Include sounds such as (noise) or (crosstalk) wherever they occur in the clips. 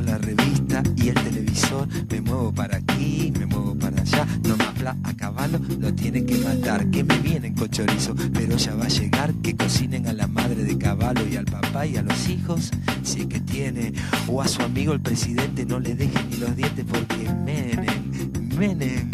La revista y el televisor, me muevo para aquí, me muevo para allá, no me habla a caballo, lo tienen que matar, que me vienen con chorizo, pero ya va a llegar, que cocinen a la madre de caballo y al papá y a los hijos, si es que tiene, o a su amigo el presidente no le dejen ni los dientes porque Menem, Menem,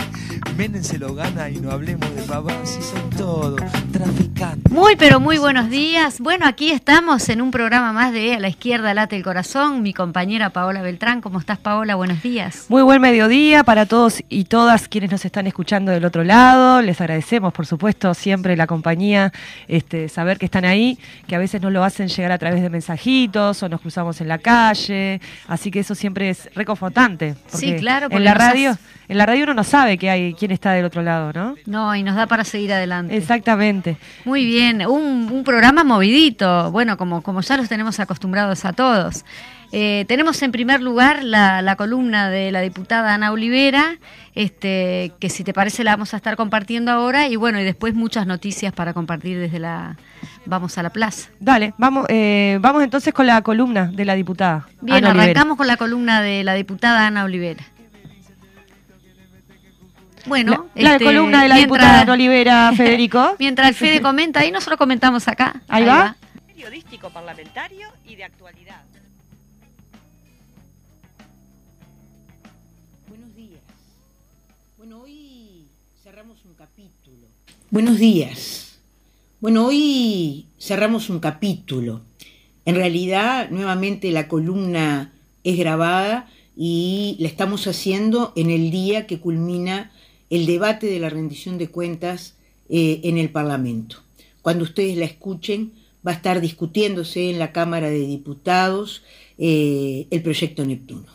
Menem se lo gana y no hablemos de pavos si son todos traficantes. Muy, pero muy buenos días. Bueno, aquí estamos en un programa más de A la izquierda late el corazón. Mi compañera Paola Beltrán. ¿Cómo estás, Paola? Buenos días. Muy buen mediodía para todos y todas quienes nos están escuchando del otro lado. Les agradecemos, por supuesto, siempre la compañía, este, saber que están ahí, que a veces no lo hacen llegar a través de mensajitos o nos cruzamos en la calle. Así que eso siempre es reconfortante. Sí, claro, En porque la nos radio, en la radio uno no sabe que hay quién está del otro lado, ¿no? No, y nos da para seguir adelante. Exactamente. Muy bien, un, un programa movidito, bueno, como, como ya los tenemos acostumbrados a todos. Eh, tenemos en primer lugar la, la columna de la diputada Ana Olivera, este, que si te parece la vamos a estar compartiendo ahora, y bueno, y después muchas noticias para compartir desde la Vamos a la Plaza. Dale, vamos, eh, vamos entonces con la columna de la diputada. Bien, Ana Olivera. arrancamos con la columna de la diputada Ana Olivera. Bueno, La, la este, columna de la mientras- diputada Ana Olivera, (laughs) Federico. Mientras el Fede (laughs) comenta, ahí nosotros comentamos acá. Ahí va. Periodístico parlamentario y de actualidad. Buenos días. Bueno, hoy cerramos un capítulo. Buenos días. Bueno, hoy cerramos un capítulo. En realidad, nuevamente la columna es grabada y la estamos haciendo en el día que culmina el debate de la rendición de cuentas eh, en el Parlamento. Cuando ustedes la escuchen, va a estar discutiéndose en la Cámara de Diputados eh, el proyecto Neptuno.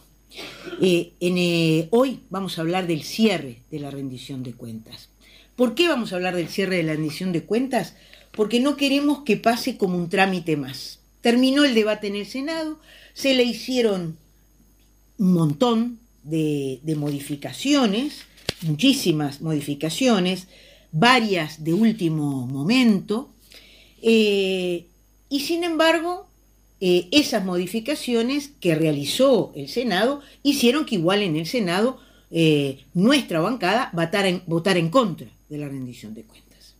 Eh, hoy vamos a hablar del cierre de la rendición de cuentas. ¿Por qué vamos a hablar del cierre de la rendición de cuentas? Porque no queremos que pase como un trámite más. Terminó el debate en el Senado, se le hicieron un montón de modificaciones, muchísimas modificaciones, varias de último momento, eh, y sin embargo, eh, esas modificaciones que realizó el Senado hicieron que igual en el Senado eh, nuestra bancada votara en, votara en contra de la rendición de cuentas.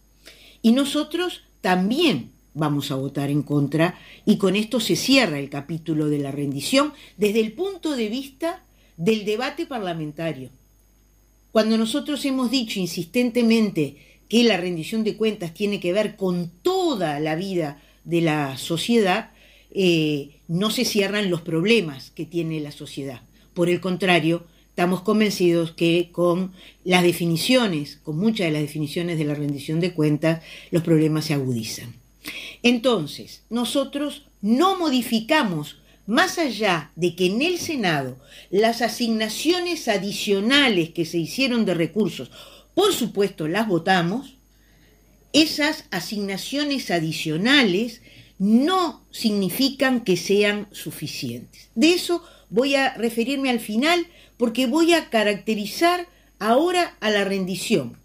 Y nosotros también vamos a votar en contra y con esto se cierra el capítulo de la rendición desde el punto de vista del debate parlamentario. Cuando nosotros hemos dicho insistentemente que la rendición de cuentas tiene que ver con toda la vida de la sociedad, eh, no se cierran los problemas que tiene la sociedad. Por el contrario, estamos convencidos que con las definiciones, con muchas de las definiciones de la rendición de cuentas, los problemas se agudizan. Entonces, nosotros no modificamos, más allá de que en el Senado las asignaciones adicionales que se hicieron de recursos, por supuesto las votamos, esas asignaciones adicionales no significan que sean suficientes. De eso voy a referirme al final porque voy a caracterizar ahora a la rendición.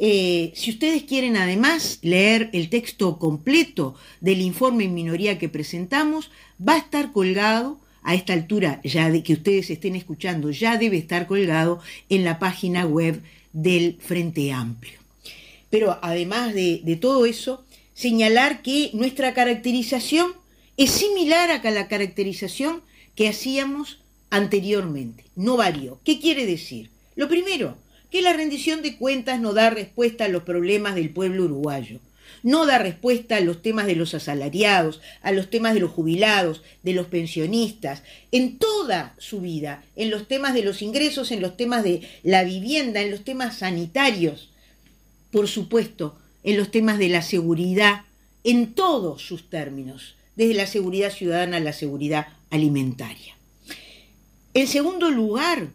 Eh, si ustedes quieren además leer el texto completo del informe en minoría que presentamos, va a estar colgado a esta altura, ya de que ustedes estén escuchando, ya debe estar colgado en la página web del Frente Amplio. Pero además de, todo eso, señalar que nuestra caracterización es similar a la caracterización que hacíamos anteriormente, no varió. ¿Qué quiere decir? Lo primero, que la rendición de cuentas no da respuesta a los problemas del pueblo uruguayo, no da respuesta a los temas de los asalariados, a los temas de los jubilados, de los pensionistas, en toda su vida, en los temas de los ingresos, en los temas de la vivienda, en los temas sanitarios. por supuesto, en los temas de la seguridad en todos sus términos, desde la seguridad ciudadana a la seguridad alimentaria. En segundo lugar,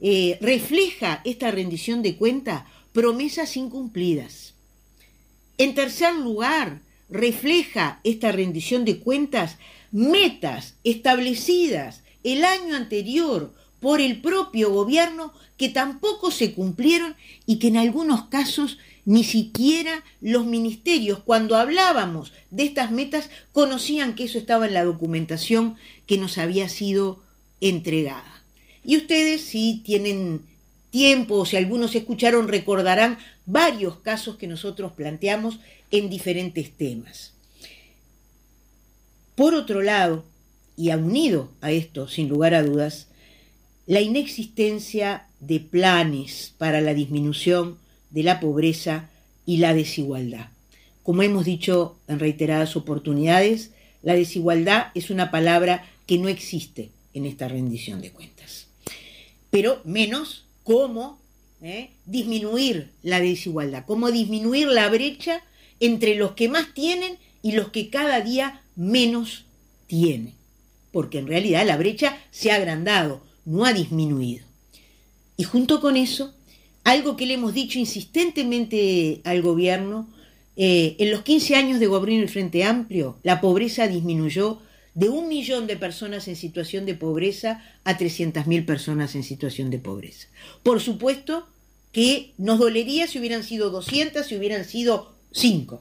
eh, refleja esta rendición de cuenta promesas incumplidas. En tercer lugar, refleja esta rendición de cuentas metas establecidas el año anterior por el propio gobierno que tampoco se cumplieron y que en algunos casos ni siquiera los ministerios, cuando hablábamos de estas metas, conocían que eso estaba en la documentación que nos había sido entregada. Y ustedes, si tienen tiempo o si algunos escucharon, recordarán varios casos que nosotros planteamos en diferentes temas. Por otro lado, y unido a esto, sin lugar a dudas, la inexistencia de planes para la disminución de la pobreza y la desigualdad. Como hemos dicho en reiteradas oportunidades, la desigualdad es una palabra que no existe en esta rendición de cuentas. Pero menos cómo ¿eh? disminuir la desigualdad, cómo disminuir la brecha entre los que más tienen y los que cada día menos tienen. Porque en realidad la brecha se ha agrandado, no ha disminuido. Y junto con eso, algo que le hemos dicho insistentemente al gobierno, eh, en los 15 años de gobierno del Frente Amplio, la pobreza disminuyó de un millón de personas en situación de pobreza a 300.000 personas en situación de pobreza. Por supuesto que nos dolería si hubieran sido 200, si hubieran sido 5.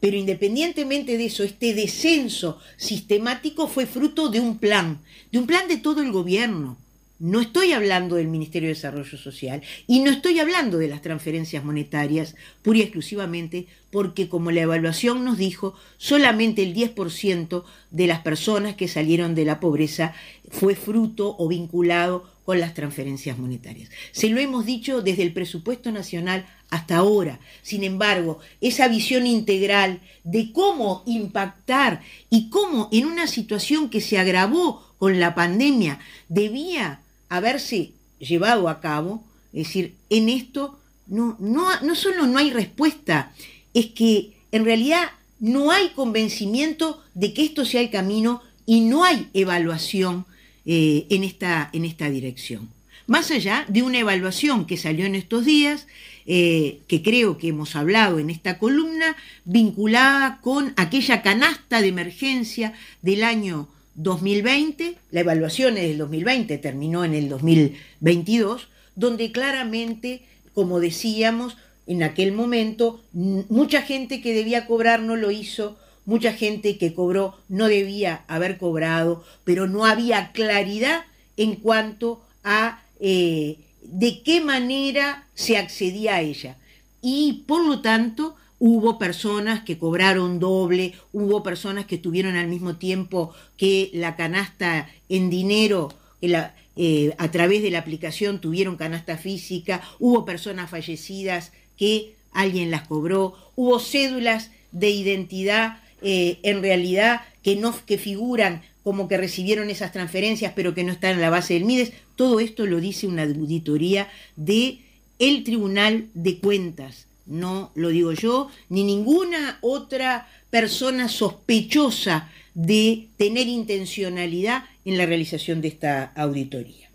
Pero independientemente de eso, este descenso sistemático fue fruto de un plan, de un plan de todo el gobierno, no estoy hablando del Ministerio de Desarrollo Social y no estoy hablando de las transferencias monetarias pura y exclusivamente porque, como la evaluación nos dijo, solamente el 10% de las personas que salieron de la pobreza fue fruto o vinculado con las transferencias monetarias. Se lo hemos dicho desde el presupuesto nacional hasta ahora. Sin embargo, esa visión integral de cómo impactar y cómo en una situación que se agravó con la pandemia debía haberse llevado a cabo, es decir, en esto no, no, no solo no hay respuesta, es que en realidad no hay convencimiento de que esto sea el camino y no hay evaluación eh, en, esta, en esta dirección. Más allá de una evaluación que salió en estos días, eh, que creo que hemos hablado en esta columna, vinculada con aquella canasta de emergencia del año 2020, la evaluación es del 2020, terminó en el 2022, donde claramente, como decíamos, en aquel momento, mucha gente que debía cobrar no lo hizo, mucha gente que cobró no debía haber cobrado, pero no había claridad en cuanto a eh, de qué manera se accedía a ella. Y por lo tanto, Hubo personas que cobraron doble, hubo personas que tuvieron al mismo tiempo que la canasta en dinero, eh, a través de la aplicación tuvieron canasta física, hubo personas fallecidas que alguien las cobró, hubo cédulas de identidad eh, en realidad que no que figuran como que recibieron esas transferencias pero que no están en la base del MIDES. Todo esto lo dice una auditoría de el Tribunal de Cuentas no lo digo yo, ni ninguna otra persona sospechosa de tener intencionalidad en la realización de esta auditoría.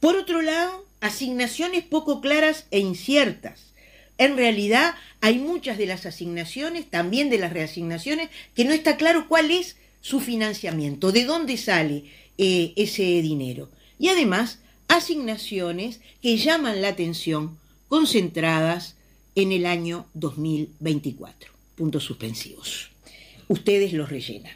Por otro lado, asignaciones poco claras e inciertas. En realidad hay muchas de las asignaciones, también de las reasignaciones, que no está claro cuál es su financiamiento, de dónde sale eh, ese dinero. Y además, asignaciones que llaman la atención, concentradas en el año 2024. Puntos suspensivos. Ustedes los rellenan.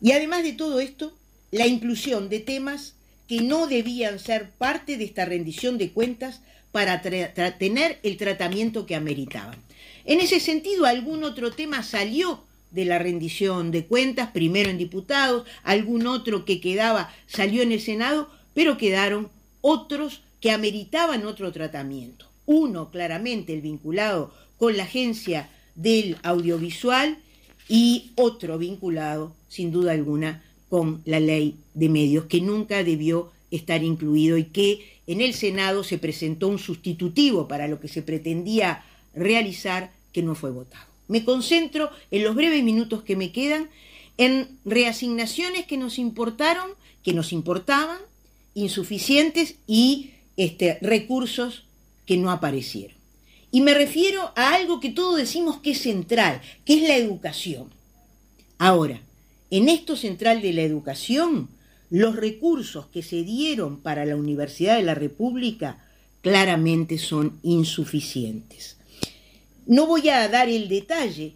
Y además de todo esto, la inclusión de temas que no debían ser parte de esta rendición de cuentas para tener el tratamiento que ameritaban. En ese sentido, algún otro tema salió de la rendición de cuentas, primero en diputados, algún otro que quedaba salió en el Senado, pero quedaron otros que ameritaban otro tratamiento uno claramente el vinculado con la agencia del audiovisual y otro vinculado, sin duda alguna, con la ley de medios, que nunca debió estar incluido y que en el Senado se presentó un sustitutivo para lo que se pretendía realizar que no fue votado. Me concentro en los breves minutos que me quedan en reasignaciones que nos importaron, que nos importaban, insuficientes y este, recursos que no aparecieron. Y me refiero a algo que todos decimos que es central, que es la educación. Ahora, en esto central de la educación, los recursos que se dieron para la Universidad de la República claramente son insuficientes. No voy a dar el detalle,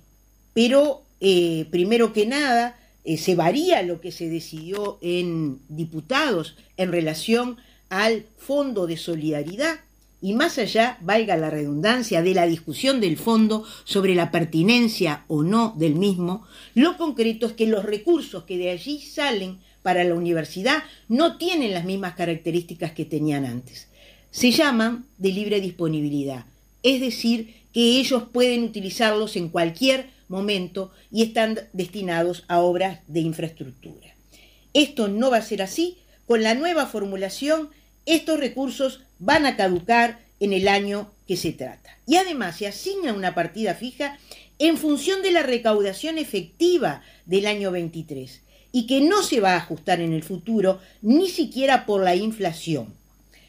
pero eh, primero que nada, eh, se varía lo que se decidió en diputados en relación al Fondo de Solidaridad y más allá, valga la redundancia, de la discusión del fondo sobre la pertinencia o no del mismo, lo concreto es que los recursos que de allí salen para la universidad no tienen las mismas características que tenían antes. Se llaman de libre disponibilidad, es decir, que ellos pueden utilizarlos en cualquier momento y están destinados a obras de infraestructura. Esto no va a ser así. Con la nueva formulación, estos recursos van a caducar en el año que se trata. Y además se asigna una partida fija en función de la recaudación efectiva del año 23 y que no se va a ajustar en el futuro ni siquiera por la inflación.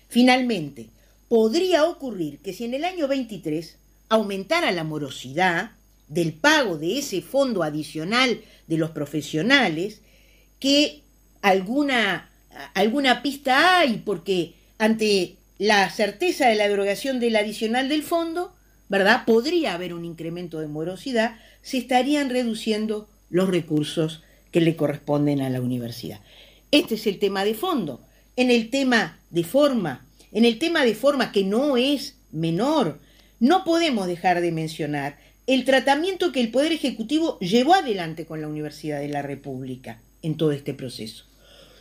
Finalmente, podría ocurrir que si en el año 23 aumentara la morosidad del pago de ese fondo adicional de los profesionales, que alguna, alguna pista hay, porque ante la certeza de la derogación del adicional del fondo, ¿verdad? Podría haber un incremento de morosidad, se estarían reduciendo los recursos que le corresponden a la universidad. Este es el tema de fondo. En el tema de forma, en el tema de forma que no es menor, no podemos dejar de mencionar el tratamiento que el Poder Ejecutivo llevó adelante con la Universidad de la República en todo este proceso.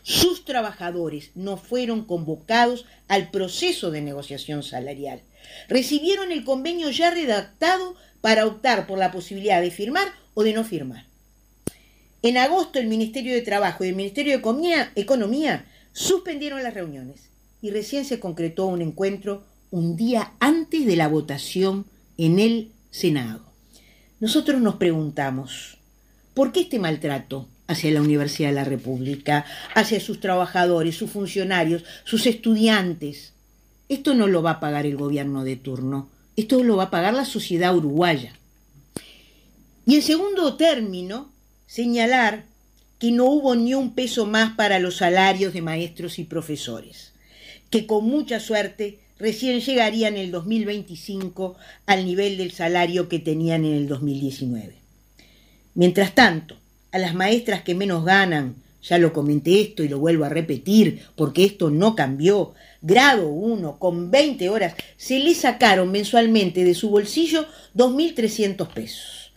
Sus trabajadores no fueron convocados al proceso de negociación salarial. Recibieron el convenio ya redactado para optar por la posibilidad de firmar o de no firmar. En agosto el Ministerio de Trabajo y el Ministerio de Economía, suspendieron las reuniones y recién se concretó un encuentro un día antes de la votación en el Senado. Nosotros nos preguntamos, ¿por qué este maltrato hacia la Universidad de la República, hacia sus trabajadores, sus funcionarios, sus estudiantes? Esto no lo va a pagar el gobierno de turno, esto lo va a pagar la sociedad uruguaya. Y en segundo término, señalar que no hubo ni un peso más para los salarios de maestros y profesores, que con mucha suerte recién llegarían en el 2025 al nivel del salario que tenían en el 2019. Mientras tanto, a las maestras que menos ganan, ya lo comenté esto y lo vuelvo a repetir porque esto no cambió, grado 1 con 20 horas, se le sacaron mensualmente de su bolsillo 2.300 pesos.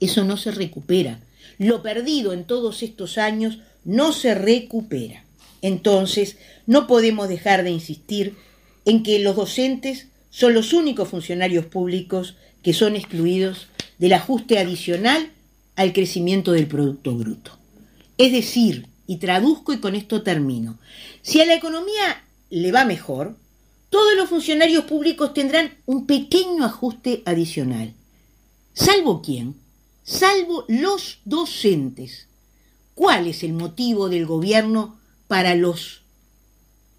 Eso no se recupera. Lo perdido en todos estos años no se recupera. Entonces, no podemos dejar de insistir en que los docentes son los únicos funcionarios públicos que son excluidos del ajuste adicional al crecimiento del Producto Bruto. Es decir, y traduzco y con esto termino, si a la economía le va mejor, todos los funcionarios públicos tendrán un pequeño ajuste adicional. ¿Salvo quién? salvo los docentes. ¿Cuál es el motivo del gobierno para los,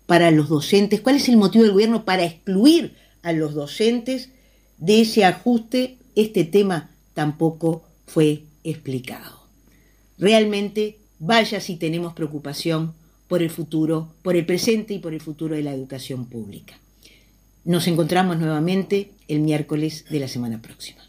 para los docentes? ¿Cuál es el motivo del gobierno para excluir a los docentes de ese ajuste? Este tema tampoco fue explicado. Realmente, vaya si tenemos preocupación por el futuro, por el presente y por el futuro de la educación pública. Nos encontramos nuevamente el miércoles de la semana próxima.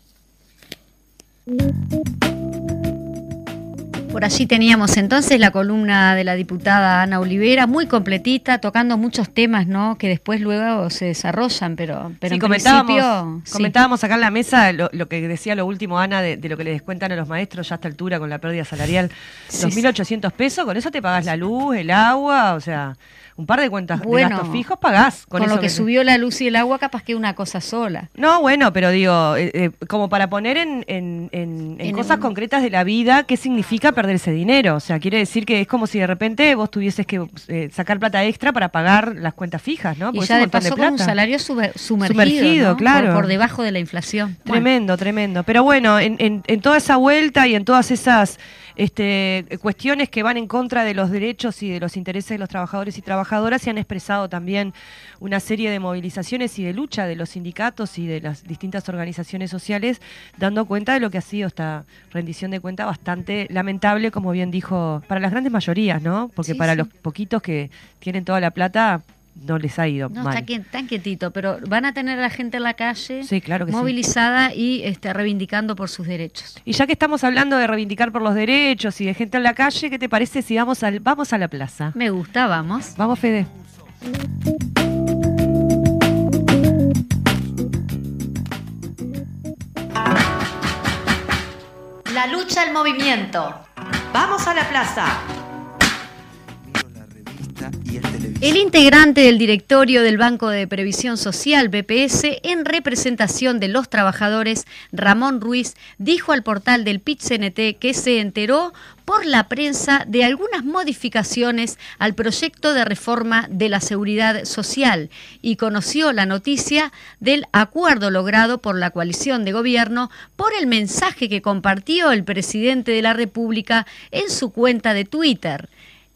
Por allí teníamos entonces la columna de la diputada Ana Olivera, muy completita, tocando muchos temas, ¿no? Que después luego se desarrollan, pero, pero en comentábamos, comentábamos acá en la mesa lo, que decía lo último Ana de, lo que le descuentan a los maestros ya a esta altura con la pérdida salarial, 2.800 pesos, con eso te pagas la luz, el agua, o sea, un par de cuentas Bueno, de gastos fijos pagás. Con, eso lo que subió la luz y el agua, capaz que una cosa sola. No, bueno, pero digo, eh, eh, como para poner en, en- en- en cosas concretas de la vida, ¿qué significa perder ese dinero? O sea, quiere decir que es como si de repente vos tuvieses que eh, sacar plata extra para pagar las cuentas fijas, ¿no? y Porque es ya un de paso con un salario sube- sumergido, Sumergido, ¿no? claro. Por, por debajo de la inflación. Bueno, Tremendo, tremendo. Pero bueno, en, en- en toda esa vuelta y en todas esas este, cuestiones que van en contra de los derechos y de los intereses de los trabajadores y trabajadoras, se han expresado también una serie de movilizaciones y de lucha de los sindicatos y de las distintas organizaciones sociales, dando cuenta de lo que ha sido esta rendición de cuenta bastante lamentable, como bien dijo, para las grandes mayorías, ¿no? Porque Sí, para sí. los poquitos que tienen toda la plata, no les ha ido No, mal. está quien- tan quietito, pero van a tener a la gente en la calle Sí, claro que sí. movilizada y este, reivindicando por sus derechos. Y ya que estamos hablando de reivindicar por los derechos y de gente en la calle, ¿qué te parece si vamos al vamos a la plaza? Me gusta, vamos. Vamos, Fede. La lucha al movimiento. Vamos a la plaza. El integrante del directorio del Banco de Previsión Social, BPS, en representación de los trabajadores, Ramón Ruiz, dijo al portal del PIT-CNT que se enteró por la prensa de algunas modificaciones al proyecto de reforma de la seguridad social y conoció la noticia del acuerdo logrado por la coalición de gobierno por el mensaje que compartió el presidente de la República en su cuenta de Twitter.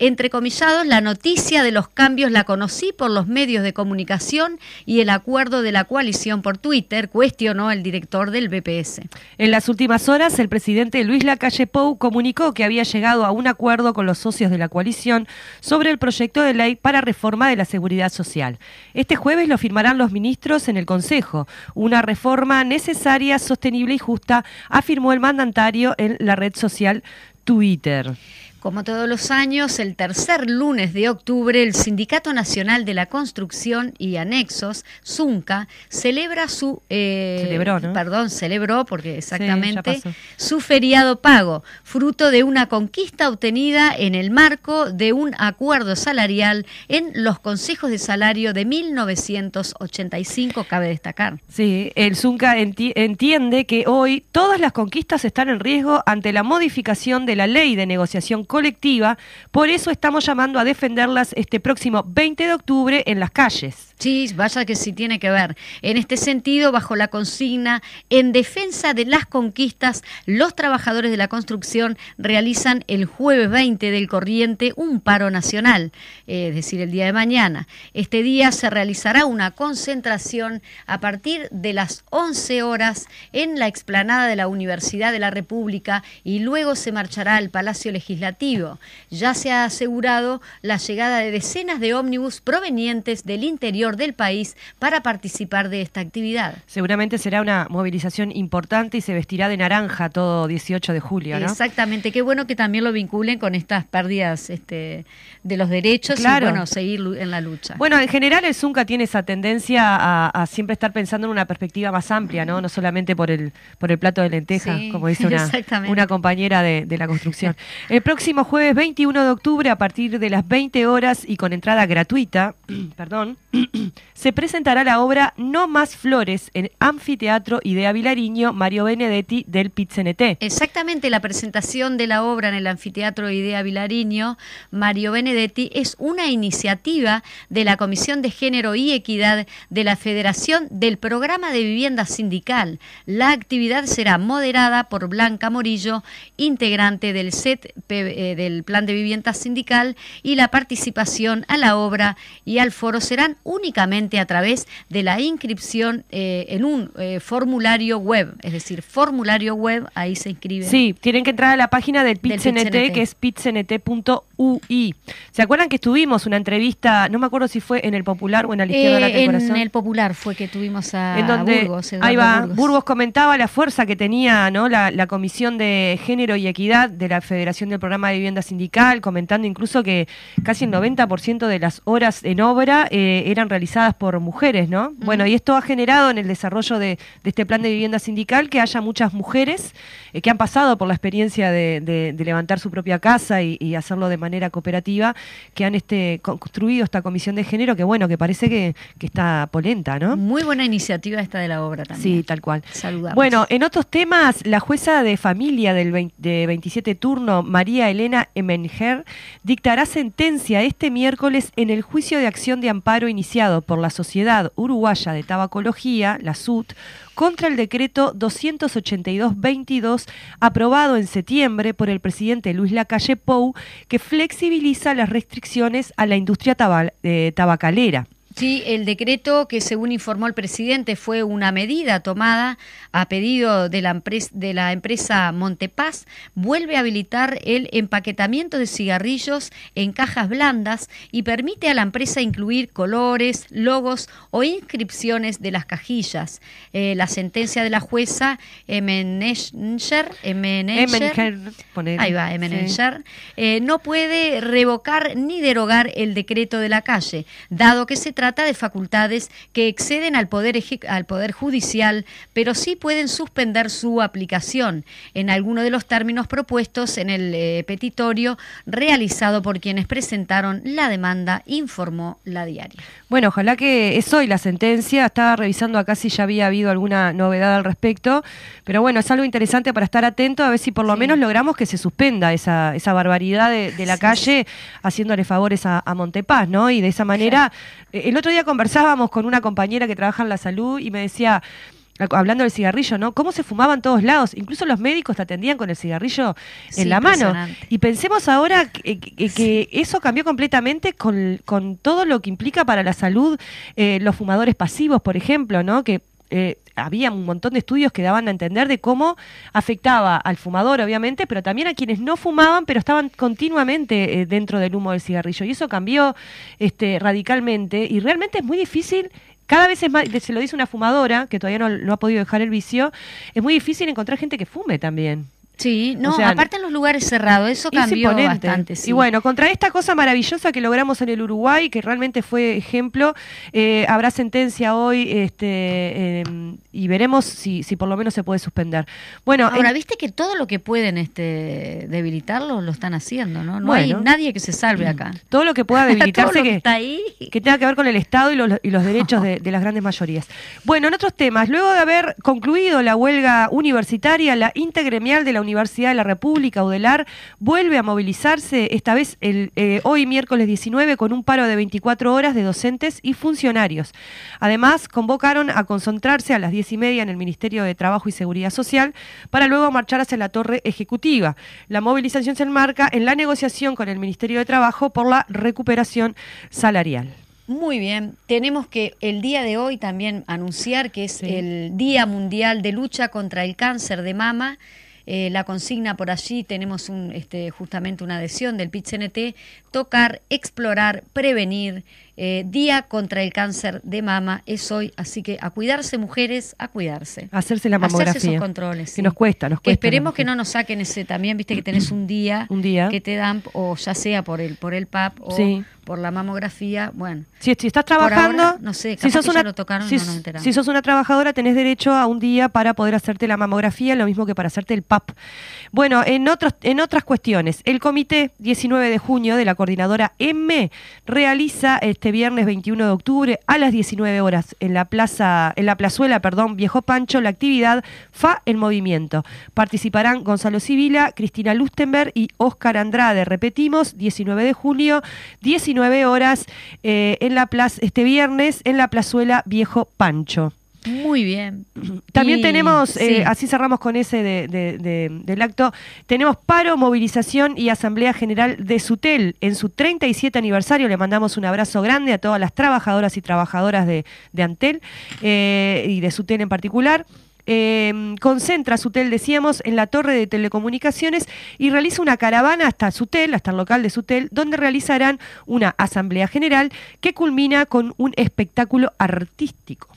Entrecomillados, la noticia de los cambios la conocí por los medios de comunicación y el acuerdo de la coalición por Twitter, cuestionó el director del BPS. En las últimas horas, el presidente Luis Lacalle Pou comunicó que había llegado a un acuerdo con los socios de la coalición sobre el proyecto de ley para reforma de la seguridad social. Este jueves lo firmarán los ministros en el Consejo. Una reforma necesaria, sostenible y justa, afirmó el mandatario en la red social Twitter. Como todos los años, el tercer lunes de octubre, el Sindicato Nacional de la Construcción y Anexos, ZUNCA, celebra su... eh, Celebró, ¿no? Perdón, celebró, porque exactamente, su feriado pago, fruto de una conquista obtenida en el marco de un acuerdo salarial en los consejos de salario de 1985, cabe destacar. Sí, el Zunca enti- entiende que hoy todas las conquistas están en riesgo ante la modificación de la ley de negociación colectiva, por eso estamos llamando a defenderlas este próximo 20 de octubre en las calles. Sí, vaya que sí tiene que ver. En este sentido, bajo la consigna En defensa de las conquistas, los trabajadores de la construcción realizan el jueves 20 del corriente un paro nacional, eh, es decir, el día de mañana. Este día se realizará una concentración a partir de las 11 horas en la explanada de la Universidad de la República y luego se marchará al Palacio Legislativo. Ya se ha asegurado la llegada de decenas de ómnibus provenientes del interior del país para participar de esta actividad. Seguramente será una movilización importante y se vestirá de naranja todo 18 de julio, ¿no? Exactamente, qué bueno que también lo vinculen con estas pérdidas este, de los derechos Claro. y bueno, seguir en la lucha. Bueno, en general el Zunca tiene esa tendencia a, a siempre estar pensando en una perspectiva más amplia, ¿no? No solamente por el, por el plato de lenteja, Sí, como dice una, (laughs) una compañera de, de la construcción. El próximo jueves 21 de octubre, a partir de las 20 horas y con entrada gratuita, (clears throat) perdón, (clears throat) (clears throat) se presentará la obra No Más Flores en Anfiteatro Idea Vilariño Mario Benedetti del PITCNT. Exactamente, la presentación de la obra en el Anfiteatro Idea Vilariño, Mario Benedetti, es una iniciativa de la Comisión de Género y Equidad de la Federación del Programa de Vivienda Sindical. La actividad será moderada por Blanca Morillo, integrante del SET eh, del Plan de Vivienda Sindical, y la participación a la obra y al foro serán únicamente a través de la inscripción eh, en un eh, formulario web, es decir, formulario web, ahí se inscribe. Sí, tienen que entrar a la página del PITCNT, que es pitcnt.ui. ¿Se acuerdan que estuvimos una entrevista, no me acuerdo si fue en el Popular o en la izquierda Eh, Late el Corazón? en el Popular fue que tuvimos a en donde Burgos, Eduardo ahí va, Burgos. Burgos. comentaba la fuerza que tenía ¿no? la, la Comisión de Género y Equidad de la Federación del Programa de Vivienda Sindical, comentando incluso que casi el 90% de las horas en obra eh, eran realizadas por mujeres, ¿no? Bueno, y esto ha generado en el desarrollo de, este plan de vivienda sindical que haya muchas mujeres eh, que han pasado por la experiencia de, levantar su propia casa y, hacerlo de manera cooperativa, que han este, construido esta comisión de género que, bueno, que parece que, está polenta, ¿no? Muy buena iniciativa esta de la obra también. Sí, tal cual. Saludamos. Bueno, en otros temas, la jueza de familia del de 27 turno, María Elena Emenger, dictará sentencia este miércoles en el juicio de acción de amparo por la Sociedad Uruguaya de Tabacología, la SUT, contra el decreto 282-22 aprobado en septiembre por el presidente Luis Lacalle Pou, que flexibiliza las restricciones a la industria eh, tabacalera. Sí, el decreto que según informó el presidente fue una medida tomada a pedido de la, empresa, de la empresa Montepaz, vuelve a habilitar el empaquetamiento de cigarrillos en cajas blandas y permite a la empresa incluir colores, logos o inscripciones de las cajillas. Eh, la sentencia de la jueza Emenenger, ahí va, eh, no puede revocar ni derogar el decreto de la calle, dado que se trata de facultades que exceden al poder, al poder judicial, pero sí pueden suspender su aplicación en alguno de los términos propuestos en el eh, petitorio realizado por quienes presentaron la demanda, informó la diaria. Bueno, ojalá que es hoy la sentencia. Estaba revisando acá si ya había habido alguna novedad al respecto, pero bueno, es algo interesante para estar atento a ver si por lo menos logramos que se suspenda esa, esa barbaridad de, la calle haciéndole favores a, Montepaz, ¿no? Y de esa manera eh, el otro día conversábamos con una compañera que trabaja en la salud y me decía, hablando del cigarrillo, ¿no? Cómo se fumaba en todos lados. Incluso los médicos te atendían con el cigarrillo en la mano. Y pensemos ahora que, eso cambió completamente con, todo lo que implica para la salud eh, los fumadores pasivos, por ejemplo, ¿no? Que eh, había un montón de estudios que daban a entender de cómo afectaba al fumador, obviamente, pero también a quienes no fumaban, pero estaban continuamente eh, dentro del humo del cigarrillo. Y eso cambió este, radicalmente y realmente es muy difícil cada vez es más, se lo dice una fumadora que todavía no, no ha podido dejar el vicio, es muy difícil encontrar gente que fume también. Sí, no, aparte en los lugares cerrados, eso cambió bastante. Y bueno, contra esta cosa maravillosa que logramos en el Uruguay, que realmente fue ejemplo, eh, habrá sentencia hoy este, em, y veremos si, si por lo menos se puede suspender. Bueno, ahora viste que todo lo que pueden este, debilitarlo lo están haciendo, ¿no? No hay nadie que se salve acá. Todo lo que pueda (laughs) debilitarse que, que, tenga que ver con el Estado y los, y los derechos de, de las grandes mayorías. Bueno, en otros temas, luego de haber concluido la huelga universitaria, la intergremial de la Universidad de la República, UDELAR, vuelve a movilizarse, esta vez el, eh, hoy miércoles 19, con un paro de 24 horas de docentes y funcionarios. Además, convocaron a concentrarse a las 10 y media en el Ministerio de Trabajo y Seguridad Social para luego marchar hacia la torre ejecutiva. La movilización se enmarca en la negociación con el Ministerio de Trabajo por la recuperación salarial. Muy bien, tenemos que el día de hoy también anunciar que es el Día Mundial de Lucha contra el Cáncer de Mama eh, la consigna por allí, tenemos un, este, justamente una adhesión del PIT-CNT, tocar, explorar, prevenir, eh, Día contra el cáncer de mama es hoy, así que a cuidarse mujeres, a cuidarse. Hacerse la mamografía. Hacerse esos controles. Que nos cuesta, nos cuesta. esperemos que no nos saquen ese también, viste que tenés un día, un día. que te dan, o ya sea por el, por el PAP o por la mamografía, bueno. Si, estás trabajando, no sé, si sos una, tocaron si, si sos una trabajadora, tenés derecho a un día para poder hacerte la mamografía, lo mismo que para hacerte el PAP. Bueno, en, otros, en otras cuestiones, el comité 19 de junio de la coordinadora M realiza este viernes 21 de octubre a las 19 horas en la plaza, en la plazuela, perdón, Viejo Pancho, la actividad FA en movimiento. Participarán Gonzalo Civila, Cristina Lustenberg y Óscar Andrade. Repetimos, 19 de junio, 19 horas eh, en la plaza, este viernes en la plazuela Viejo Pancho. Muy bien. También tenemos, eh, así cerramos con ese del acto, tenemos paro, movilización y asamblea general de SUTEL en su 37 aniversario. Le mandamos un abrazo grande a todas las trabajadoras y trabajadoras de, Antel eh, y de SUTEL en particular. Eh, concentra Sutel, decíamos, en la torre de telecomunicaciones y realiza una caravana hasta Sutel, hasta el local de Sutel, donde realizarán una asamblea general que culmina con un espectáculo artístico.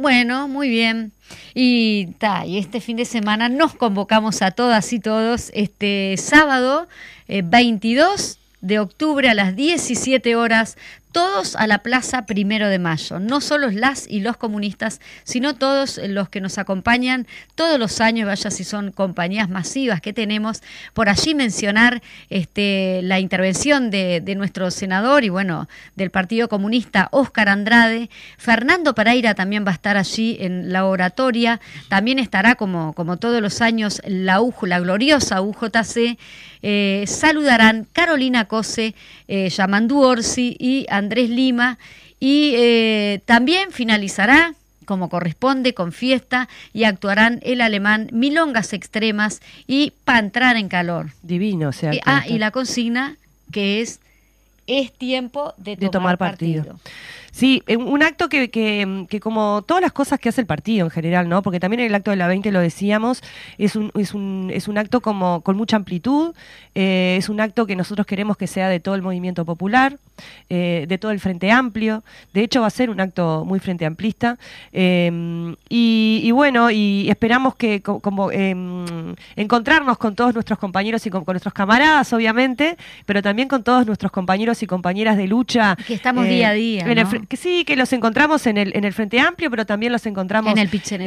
Bueno, muy bien. Y, y este fin de semana nos convocamos a todas y todos este sábado 22 eh, de octubre a las 17 horas todos a la Plaza Primero de Mayo, no solo las y los comunistas, sino todos los que nos acompañan todos los años, vaya si son compañías masivas que tenemos, por allí mencionar este, la intervención de, nuestro senador y bueno, del Partido Comunista, Óscar Andrade, Fernando Pereira también va a estar allí en la oratoria, también estará como, como todos los años la, UJ, la gloriosa UJC, eh, saludarán Carolina Cose, eh, Yamandú Orsi y Andrés Lima. Y eh, también finalizará como corresponde, con fiesta, y actuarán el alemán Milongas Extremas y para entrar en calor. Divino, o sea. ah, y la consigna que es es tiempo de tomar, partido. Sí, eh, un acto que, que, como todas las cosas que hace el partido en general, ¿no? Porque también el acto de la 20 lo decíamos, es un, es un, es un acto como con mucha amplitud, eh, es un acto que nosotros queremos que sea de todo el movimiento popular, eh, de todo el Frente Amplio, de hecho va a ser un acto muy Frente Amplista, em, y, bueno, y esperamos que como em, encontrarnos con todos nuestros compañeros y con, nuestros camaradas, obviamente, pero también con todos nuestros compañeros y compañeras de lucha. Que estamos día a día que sí, que los encontramos en el, en el Frente Amplio, pero también los encontramos en el PICNT,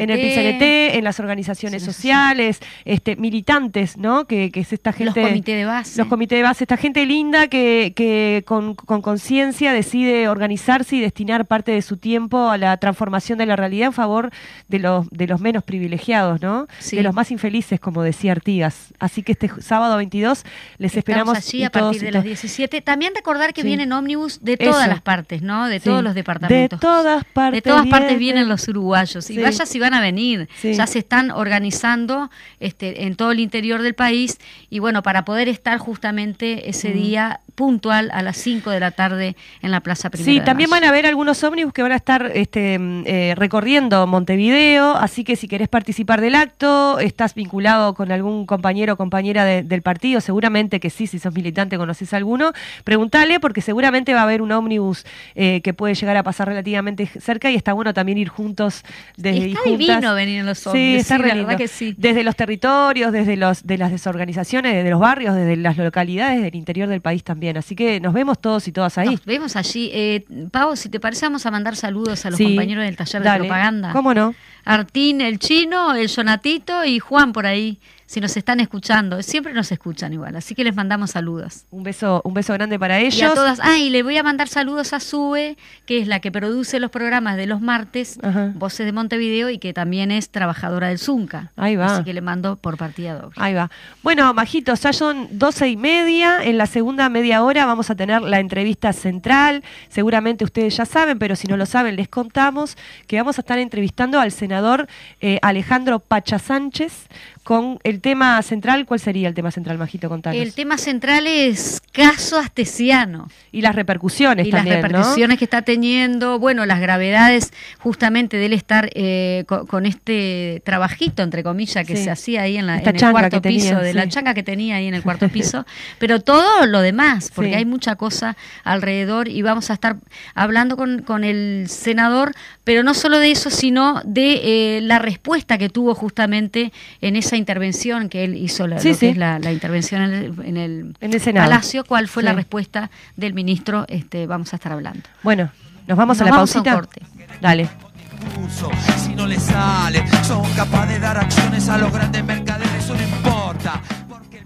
en, las organizaciones sociales, este, militantes, ¿no? Que, que, es esta gente. Los comités de base. Los comités de base, esta gente linda que, que con conciencia decide organizarse y destinar parte de su tiempo a la transformación de la realidad en favor de los, de los menos privilegiados, ¿no? De los más infelices, como decía Artigas. Así que este sábado 22 les esperamos. allí a partir de las 17. También recordar que vienen ómnibus de todas las partes, ¿no? De todos los departamentos. De todas partes. De todas partes vienen los uruguayos. Y vaya si van a venir. Ya se están organizando este, en todo el interior del país. Y bueno, para poder estar justamente ese mm. día puntual a las 5 de la tarde en la Plaza Primera. Sí, también van a haber algunos ómnibus que van a estar este, eh, recorriendo Montevideo, así que si querés participar del acto, estás vinculado con algún compañero o compañera del partido, seguramente que sí, si sos militante conoces alguno, preguntale porque seguramente va a haber un ómnibus eh, que puede llegar a pasar relativamente cerca y está bueno también ir juntos desde está divino venir en los ómnibus, sí, está sí, que sí. Desde los territorios, desde los de las desorganizaciones, desde los barrios, desde las localidades del interior del país también. Así que nos vemos todos y todas ahí. Nos vemos allí. Eh, Pau, si te parece, vamos a mandar saludos a los compañeros del taller de propaganda. ¿Cómo no? Artín, el chino, el Jonatito y Juan por ahí si nos están escuchando. Siempre nos escuchan igual, así que les mandamos saludos. Un beso, un beso grande para ellos. Y a todas. Ah, y le voy a mandar saludos a Sue, que es la que produce los programas de los martes, Voces de Montevideo, y que también es trabajadora del Zunca. Ahí va. Así que le mando por partida doble. Ahí va. Bueno, Majitos, ya son doce y media. En la segunda media hora vamos a tener la entrevista central. Seguramente ustedes ya saben, pero si no lo saben, les contamos que vamos a estar entrevistando al senador eh, Alejandro Pacha Sánchez con el tema central, ¿cuál sería el tema central, Majito? Contanos. El tema central es caso astesiano. Y las repercusiones y también, las repercusiones que está teniendo, bueno, las gravedades justamente de él estar eh, con, este trabajito, entre comillas, que se hacía ahí en, la, el cuarto piso, de la changa que tenía ahí en el cuarto (laughs) piso, pero todo lo demás, porque hay mucha cosa alrededor y vamos a estar hablando con, con el senador, pero no solo de eso, sino de eh, la respuesta que tuvo justamente en esa intervención que él hizo, la, la, intervención en el, en el, Palacio, cuál fue la respuesta del ministro, este, vamos a estar hablando. Bueno, nos vamos a la pausita. Dale. Si no le sale, son capaces de dar acciones a los grandes mercaderes, eso no importa. Porque...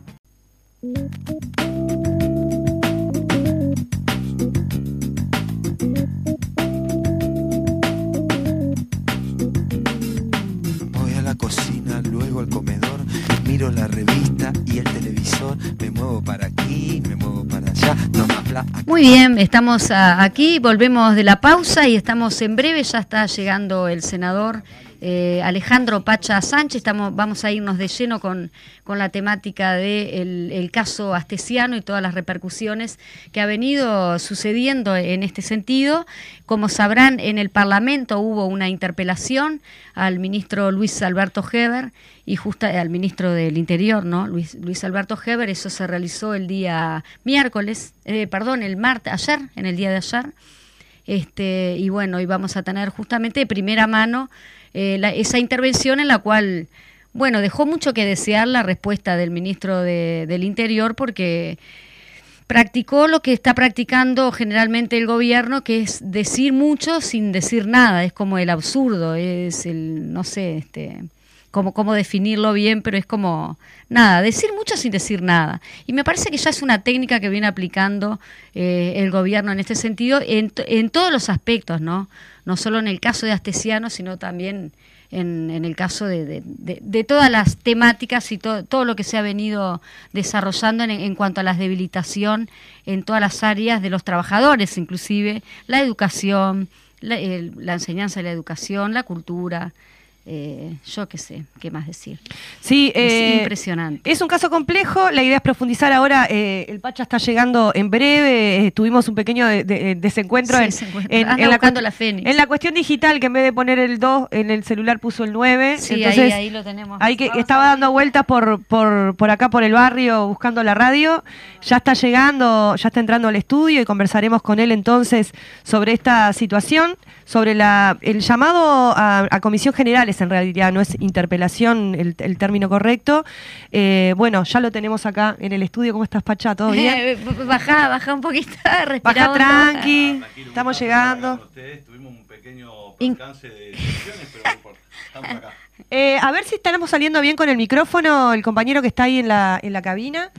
la cocina, luego al comedor miro la revista y el televisor, me muevo para aquí, me muevo para allá, no Muy bien, estamos aquí, volvemos de la pausa y estamos en breve, ya está llegando el senador eh, Alejandro Pacha Sánchez. Estamos, vamos a irnos de lleno con, con la temática del el caso astesiano y todas las repercusiones que ha venido sucediendo en este sentido. Como sabrán, en el Parlamento hubo una interpelación al ministro Luis Alberto Heber y justo al ministro del Interior, ¿no? Luis, Luis Alberto Heber. Eso se realizó el día miércoles, eh, perdón, el martes, ayer, en el día de ayer. Este, y bueno, y vamos a tener justamente de primera mano eh, esa intervención en la cual, bueno, dejó mucho que desear la respuesta del ministro de, del Interior porque practicó lo que está practicando generalmente el gobierno, que es decir mucho sin decir nada, es como el absurdo, es el, no sé, este, cómo, cómo definirlo bien, pero es como, nada, decir mucho sin decir nada. Y me parece que ya es una técnica que viene aplicando eh, el gobierno en este sentido, en, en todos los aspectos, ¿no? No solo en el caso de Astesiano, sino también en, el caso de, de, todas las temáticas y todo lo que se ha venido desarrollando en, cuanto a la debilitación en todas las áreas de los trabajadores, inclusive la educación, la, la enseñanza de la educación, la cultura, eh, yo qué sé, qué más decir. Sí, es eh, impresionante. Es un caso complejo, la idea es profundizar ahora, eh, el Pacha está llegando en breve, tuvimos un pequeño desencuentro en, en, la, en la cuestión digital, que en vez de poner el 2 en el celular puso el 9. Sí, ahí, ahí, lo tenemos. Ahí que, estaba dando vueltas por, por, por acá, por el barrio, buscando la radio, ya está llegando, ya está entrando al estudio y conversaremos con él entonces sobre esta situación, sobre la, el llamado a, a comisión general en realidad, no es interpelación el, término correcto. Eh, bueno, ya lo tenemos acá en el estudio. ¿Cómo estás, Pacha? ¿Todo bien? (laughs) baja, baja un poquito, (laughs) Baja tranqui, estamos llegando. tuvimos un pequeño percance de pero estamos acá. Eh, a ver si estamos saliendo bien con el micrófono, el compañero que está ahí en la, en la cabina.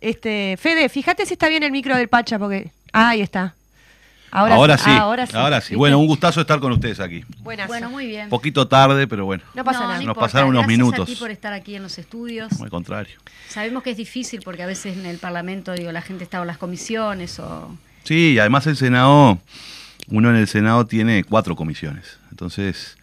Este, Fede, fíjate si está bien el micro del Pacha, porque. Ah, ahí está. Ahora, sí, ahora sí. Bueno, un gustazo estar con ustedes aquí. Bueno, muy bien. Poquito tarde, pero bueno. No pasa nada. Nos pasaron unos minutos. A por estar aquí en los estudios. Al contrario. Sabemos que es difícil porque a veces en el Parlamento, digo, la gente está en las comisiones o... Sí, y además el Senado, uno en el Senado tiene cuatro comisiones. Entonces,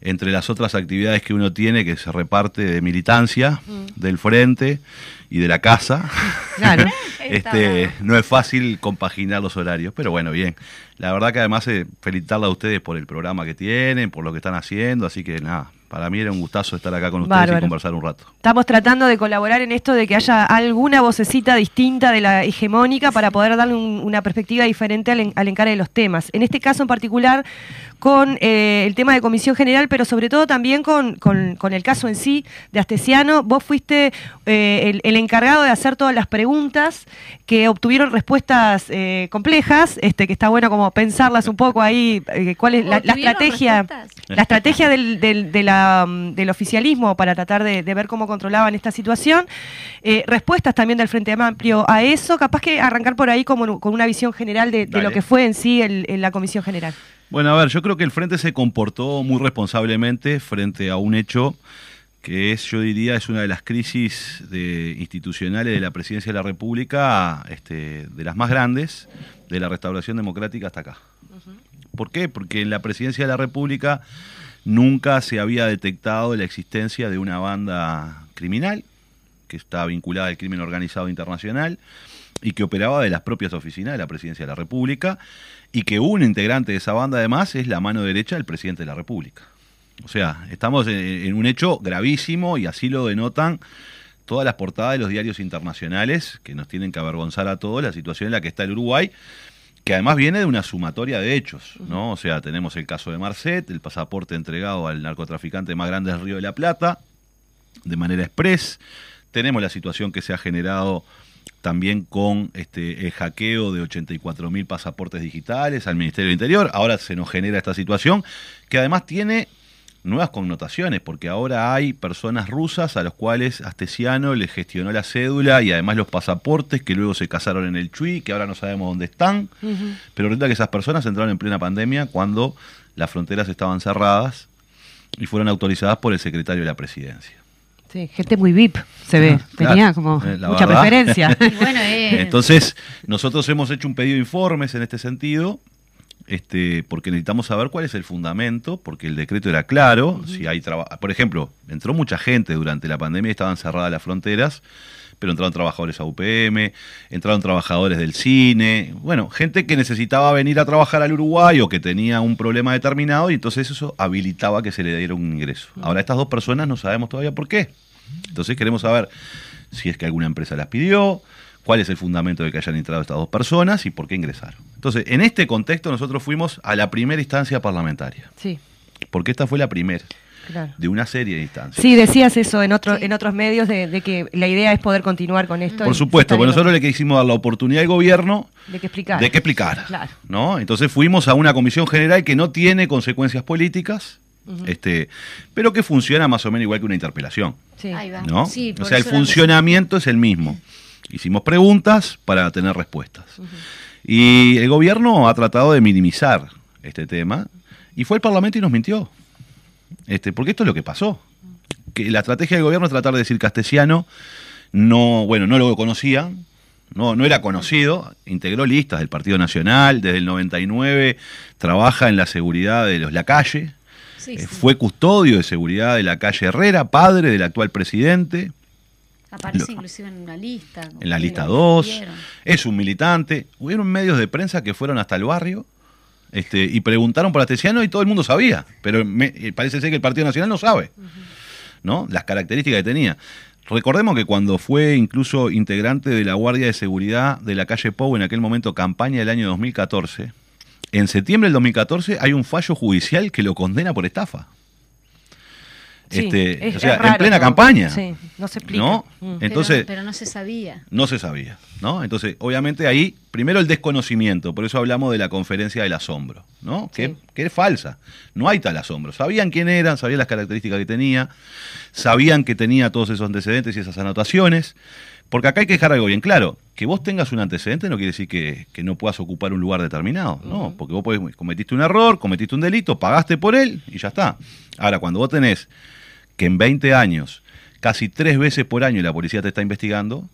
entre las otras actividades que uno tiene, que se reparte de militancia, mm. del frente y de la casa. (laughs) Claro. (laughs) este, no es fácil compaginar los horarios, pero bueno, bien. La verdad que además eh, felicitarla a ustedes por el programa que tienen, por lo que están haciendo, así que nada, para mí era un gustazo estar acá con ustedes y conversar un rato. Estamos tratando de colaborar en esto de que haya alguna vocecita distinta de la hegemónica para poder darle una perspectiva diferente al, al encare de los temas. En este caso en particular, con eh, el tema de Comisión General, pero sobre todo también con, con, el caso en sí de Astesiano. Vos fuiste eh, el, encargado de hacer todas las preguntas que obtuvieron respuestas eh, complejas, este, que está bueno como pensarlas un poco ahí, cuál es la, estrategia, la estrategia del, del, del, oficialismo para tratar de, ver cómo controlaban esta situación. respuestas también del Frente Amplio a eso, capaz que arrancar por ahí como, con una visión general de, lo que fue en sí en la Comisión General. Bueno, a ver, yo creo que el Frente se comportó muy responsablemente frente a un hecho que es, yo diría, es una de las crisis de, institucionales de la presidencia de la República, este, de las más grandes, de la restauración democrática hasta acá. ¿Por qué? Porque en la presidencia de la República nunca se había detectado la existencia de una banda criminal que está vinculada al crimen organizado internacional y que operaba de las propias oficinas de la presidencia de la República y que un integrante de esa banda además es la mano derecha del presidente de la República. O sea, estamos en, un hecho gravísimo y así lo denotan todas las portadas de los diarios internacionales que nos tienen que avergonzar a todos la situación en la que está el Uruguay, que además viene de una sumatoria de hechos, ¿no? O sea, tenemos el caso de Marcet, el pasaporte entregado al narcotraficante más grande del Río de la Plata, de manera express, tenemos la situación que se ha generado también con este, el hackeo de 84 mil pasaportes digitales al Ministerio del Interior. Ahora se nos genera esta situación que además tiene nuevas connotaciones, porque ahora hay personas rusas a los cuales Astesiano les gestionó la cédula y además los pasaportes que luego se casaron en el Chui, que ahora no sabemos dónde están. Pero resulta que esas personas entraron en plena pandemia cuando las fronteras estaban cerradas y fueron autorizadas por el secretario de la presidencia. Sí, gente muy VIP, se ve. Ah, Tenía como eh, mucha preferencia. (laughs) Eh. Entonces, nosotros hemos hecho un pedido de informes en este sentido, este, porque necesitamos saber cuál es el fundamento, porque el decreto era claro. Si hay Por ejemplo, entró mucha gente durante la pandemia y estaban cerradas las fronteras, pero entraron trabajadores a UPM, entraron trabajadores del cine, bueno, gente que necesitaba venir a trabajar al Uruguay o que tenía un problema determinado y entonces eso habilitaba que se le diera un ingreso. Ahora estas dos personas no sabemos todavía por qué. Entonces queremos saber si es que alguna empresa las pidió, cuál es el fundamento de que hayan entrado estas dos personas y por qué ingresaron. Entonces, en este contexto nosotros fuimos a la primera instancia parlamentaria. Sí. Porque esta fue la primera. Claro. de una serie de instancias. Sí, decías eso en, otro, en otros medios de, de que la idea es poder continuar con esto. Por supuesto, porque nosotros le quisimos dar la oportunidad al gobierno de que explicar. de que explicara. Claro. ¿no? Entonces fuimos a una comisión general que no tiene consecuencias políticas, este, pero que funciona más o menos igual que una interpelación. Sí. Ahí va. ¿no? Sí, o sea, el funcionamiento es el mismo. Hicimos preguntas para tener respuestas. Y el gobierno ha tratado de minimizar este tema y fue el Parlamento y nos mintió. Este, porque esto es lo que pasó. Que la estrategia del gobierno es tratar de decir Castesiano no, bueno, no lo conocían, no, no era conocido, integró listas del Partido Nacional, desde el 99 trabaja en la seguridad de los La Calle, Sí, eh, sí. fue custodio de seguridad de la calle Herrera, padre del actual presidente, Aparece lo- inclusive en una lista. en la lista lo 2, vieron. es un militante. Hubieron medios de prensa que fueron hasta el barrio este, y preguntaron por Astesiano y todo el mundo sabía, pero me- eh, parece ser que el Partido Nacional no sabe ¿no? las características que tenía. Recordemos que cuando fue incluso integrante de la Guardia de Seguridad de la calle Pou, en aquel momento campaña del año 2014, en septiembre del 2014 hay un fallo judicial que lo condena por estafa. Sí, Este, es- o sea, es raro en plena campaña. Sí, no se explica. ¿No? Mm. Pero- Entonces, pero, no se sabía. no se sabía, ¿no? Entonces, obviamente ahí, primero el desconocimiento, por eso hablamos de la conferencia del asombro, ¿no? Que, Sí. que es falsa. No hay tal asombro. Sabían quién eran, sabían las características que tenía, sabían que tenía todos esos antecedentes y esas anotaciones, porque acá hay que dejar algo bien claro. Que vos tengas un antecedente no quiere decir que, que no puedas ocupar un lugar determinado, ¿no? Porque vos podés- cometiste un error, cometiste un delito, pagaste por él y ya está. Ahora, cuando vos tenés que en 20 años, casi tres veces por año la policía te está investigando,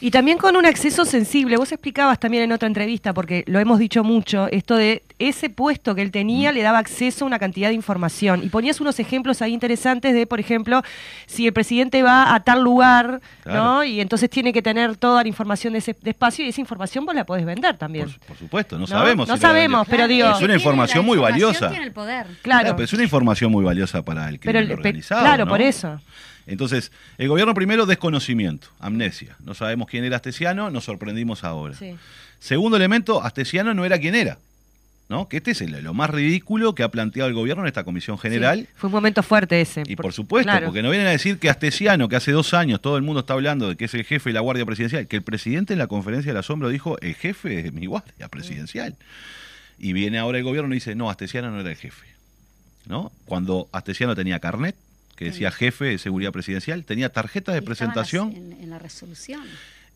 Y también con un acceso sensible. Vos explicabas también en otra entrevista, porque lo hemos dicho mucho, esto de ese puesto que él Mm. tenía le daba acceso a una cantidad de información. Y ponías unos ejemplos ahí interesantes de, por ejemplo, si el presidente va a tal lugar, ¿no? Y entonces tiene que tener toda la información de ese de espacio y esa información vos la podés vender también. Por, por supuesto, no, ¿No? sabemos. No si sabemos, pero digo- Es una Tiene información la muy información, valiosa. Tiene el poder. Claro. Claro, pero es una información muy valiosa para el Pero el- pe- organizado. claro, ¿no? por eso. Entonces, el gobierno primero, desconocimiento, amnesia. No sabemos quién era Astesiano, nos sorprendimos ahora. Sí. Segundo elemento, Astesiano no era quien era. ¿no? Que este es el- lo más ridículo que ha planteado el gobierno en esta comisión general. Sí, fue un momento fuerte ese. Y por supuesto, claro. porque no vienen a decir que Astesiano, que hace dos años todo el mundo está hablando de que es el jefe de la Guardia Presidencial, que el presidente en la conferencia del asombro dijo, el jefe es mi Guardia Presidencial. Y viene ahora el gobierno y dice, no, Astesiano no era el jefe. ¿no? Cuando Astesiano tenía carnet, que decía jefe de seguridad presidencial, tenía tarjeta de presentación, las- en, en la resolución.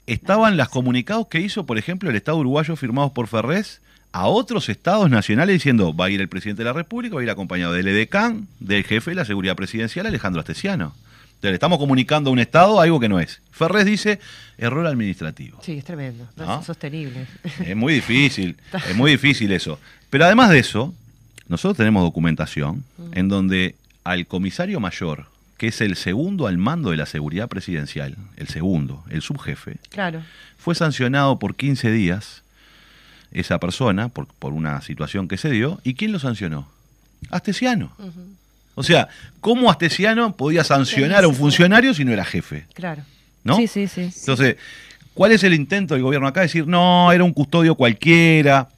estaban las comunicados que hizo, por ejemplo, el Estado uruguayo firmados por Ferrés a otros estados nacionales diciendo va a ir el presidente de la República, va a ir acompañado del EDECAN, del jefe de la seguridad presidencial, Alejandro Astesiano. Entonces, le estamos comunicando a un estado algo que no es. Ferrés dice error administrativo. Sí, es tremendo. No, ¿No? es insostenible. Es muy difícil, (laughs) es muy difícil eso. Pero además de eso, nosotros tenemos documentación en donde al comisario mayor, que es el segundo al mando de la seguridad presidencial, el segundo, el subjefe, Claro. fue sancionado por 15 días esa persona por, por una situación que se dio. ¿Y quién lo sancionó? Astesiano. O sea, ¿cómo Astesiano podía sancionar a un funcionario si no era jefe? Claro. ¿No? Sí, sí, sí. Entonces, ¿cuál es el intento del gobierno acá? Decir, no, era un custodio cualquiera,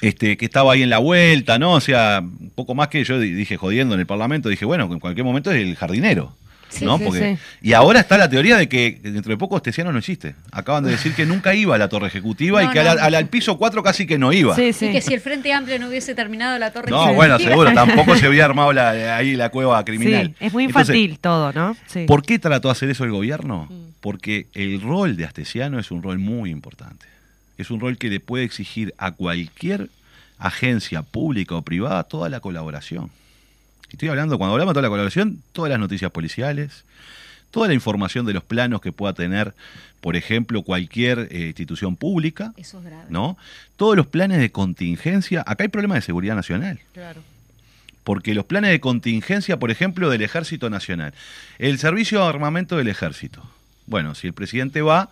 este, que estaba ahí en la vuelta, ¿no? O sea, un poco más que yo di- dije jodiendo en el Parlamento, dije, bueno, en cualquier momento es el jardinero. Sí, ¿no? sí, Porque, sí. Y ahora está la teoría de que dentro de poco Astesiano no existe. Acaban de decir que nunca iba a la torre ejecutiva No, y que no. al, al- al piso 4 casi que no iba. Sí, Y sí. que si el Frente Amplio no hubiese terminado la torre No, ejecutiva- bueno, seguro, tampoco se había armado la- ahí la cueva criminal. Sí, es muy Entonces, infantil todo, ¿no? Sí. ¿Por qué trató de hacer eso el gobierno? Porque el rol de Astesiano es un rol muy importante. Es un rol que le puede exigir a cualquier agencia pública o privada toda la colaboración. Estoy hablando, cuando hablamos de toda la colaboración, todas las noticias policiales, toda la información de los planos que pueda tener, por ejemplo, cualquier eh, institución pública, Eso es grave. ¿no? Todos los planes de contingencia. Acá hay problemas de seguridad nacional Claro. porque los planes de contingencia, por ejemplo, del Ejército Nacional, el servicio de armamento del Ejército. Bueno, si el presidente va,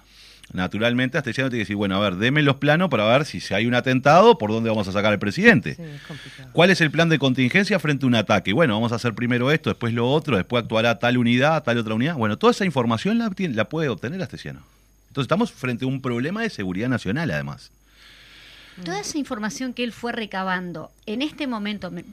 naturalmente Astesiano tiene que decir, bueno, a ver, deme los planos para ver si hay un atentado, por dónde vamos a sacar al presidente. Sí, es complicado. ¿Cuál es el plan de contingencia frente a un ataque? Bueno, vamos a hacer primero esto, después lo otro, después actuará tal unidad, tal otra unidad. Bueno, toda esa información la, la puede obtener Astesiano. Entonces estamos frente a un problema de seguridad nacional, además. Toda esa información que él fue recabando, en este momento, me-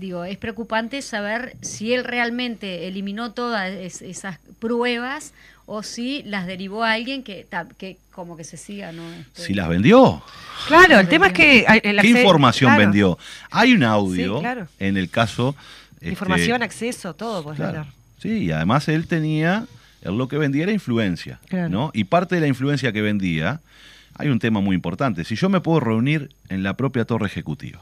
digo, es preocupante saber si él realmente eliminó todas es- esas pruebas o si las derivó a alguien que, que como que se siga, ¿no? Este, Si las vendió. Claro, el tema es que... el ¿Qué información claro, vendió? Hay un audio Sí, claro. en el caso. este, Información, acceso, todo, pues claro. hablar. Sí, y además él tenía, él lo que vendía era influencia, Claro. ¿no? Y parte de la influencia que vendía, hay un tema muy importante. Si yo me puedo reunir en la propia torre ejecutiva,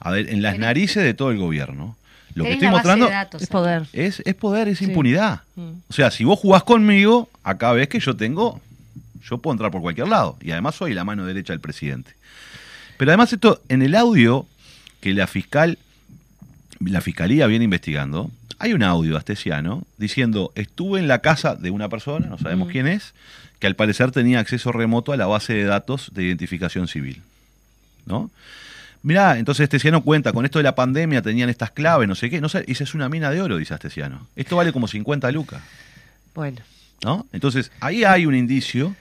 a ver, en las narices de todo el gobierno, lo que estoy mostrando datos Es poder. es, es poder, es Sí. impunidad. Mm. O sea, si vos jugás conmigo, acá ves que yo tengo, yo puedo entrar por cualquier lado. Y además soy la mano derecha del presidente. Pero además esto, en el audio que la fiscal, la fiscalía viene investigando, hay un audio astesiano diciendo, estuve en la casa de una persona, no sabemos Mm. quién es, que al parecer tenía acceso remoto a la base de datos de identificación civil. ¿No? Mirá, entonces Astesiano cuenta, con esto de la pandemia tenían estas claves, no sé qué, no sé, esa es una mina de oro, dice Astesiano. Esto vale como 50 lucas, Bueno, ¿no? Entonces, ahí hay un indicio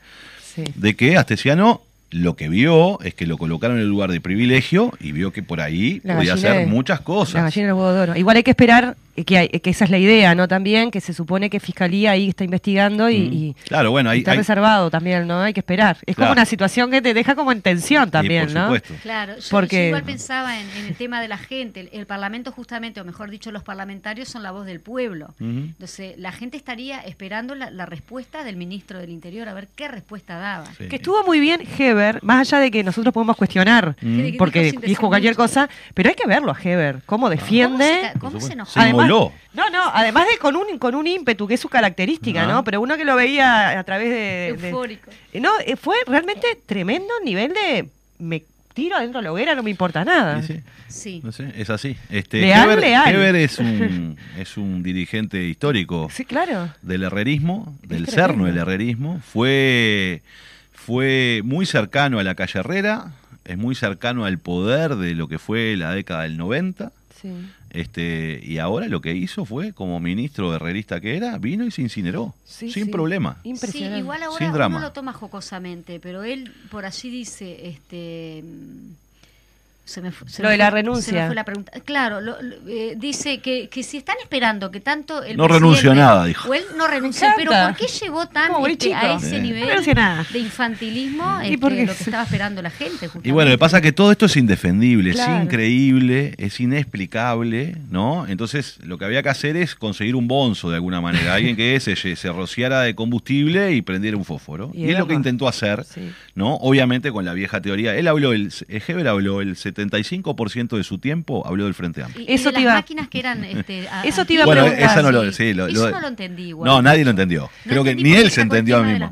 sí. de que Astesiano lo que vio es que lo colocaron en el lugar de privilegio y vio que por ahí La podía gallina hacer de- muchas La cosas. gallina del huevo de oro. Igual hay que esperar que, hay- que esa es la idea, ¿no? También que se supone que Fiscalía ahí está investigando y, Mm. y Claro, bueno, ahí está hay- reservado también, ¿no? Hay que esperar. Es como una situación que te deja como en tensión también, por ¿no? supuesto. Claro, yo, Porque- yo igual pensaba en, en el tema de la gente. El, el Parlamento justamente, o mejor dicho, los parlamentarios son la voz del pueblo. Entonces, la gente estaría esperando la, la respuesta del ministro del Interior, a ver qué respuesta daba. Sí. Que estuvo muy bien Heber, más allá de que nosotros podemos cuestionar, Mm. Porque dijo cualquier mucho. cosa, pero hay que verlo a Heber, cómo ¿Cómo defiende. se, ca- Por cómo se enojó? Se Además- No, no, además de con un, con un ímpetu, que es su característica. ¿no? Pero uno que lo veía a través de... Eufórico. Eh, No, eh, fue realmente tremendo nivel de... Me tiro adentro de la hoguera, no me importa nada. Sí, sí. No sé, es así. Este, Leal, Heber, leal. Heber es un, (laughs) es un dirigente histórico Sí, claro. del herrerismo, del cerno del herrerismo. Fue, fue muy cercano a la calle Herrera, es muy cercano al poder de lo que fue la década del 90. Sí. Este, y ahora lo que hizo fue, como ministro herrerista que era, vino y se incineró, Sí, sin sí. problema. Sí, Impresionante. igual ahora Sin uno drama. lo toma jocosamente, pero él por allí dice, este, se me, fu- se Lo me de la fue- renuncia. se me fue la pregunta. Claro, lo- lo- eh, dice que, que si están esperando que tanto el No renunció a nada, dijo. O él no renunció, pero. ¿por qué llegó tan Como este, a ese nivel No de infantilismo? Y este, lo que estaba esperando la gente. Justamente. Y bueno, lo que pasa es que todo esto es indefendible, Claro. es increíble, es inexplicable, ¿no? Entonces, lo que había que hacer es conseguir un bonzo de alguna manera, alguien que se, se rociara de combustible y prendiera un fósforo. Y Y, es lo que intentó hacer, Sí. ¿no? Obviamente con la vieja teoría. Él habló, el, Heber habló el 75% de su tiempo, habló del Frente Amplio. Y, y Eso de te las iba- máquinas que eran... Este, a- Eso te iba a Bueno, preguntar. esa no lo, sí, lo- Eso lo- no lo entendí igual. No, nadie lo entendió. No Creo que ni él se entendió a mí mismo.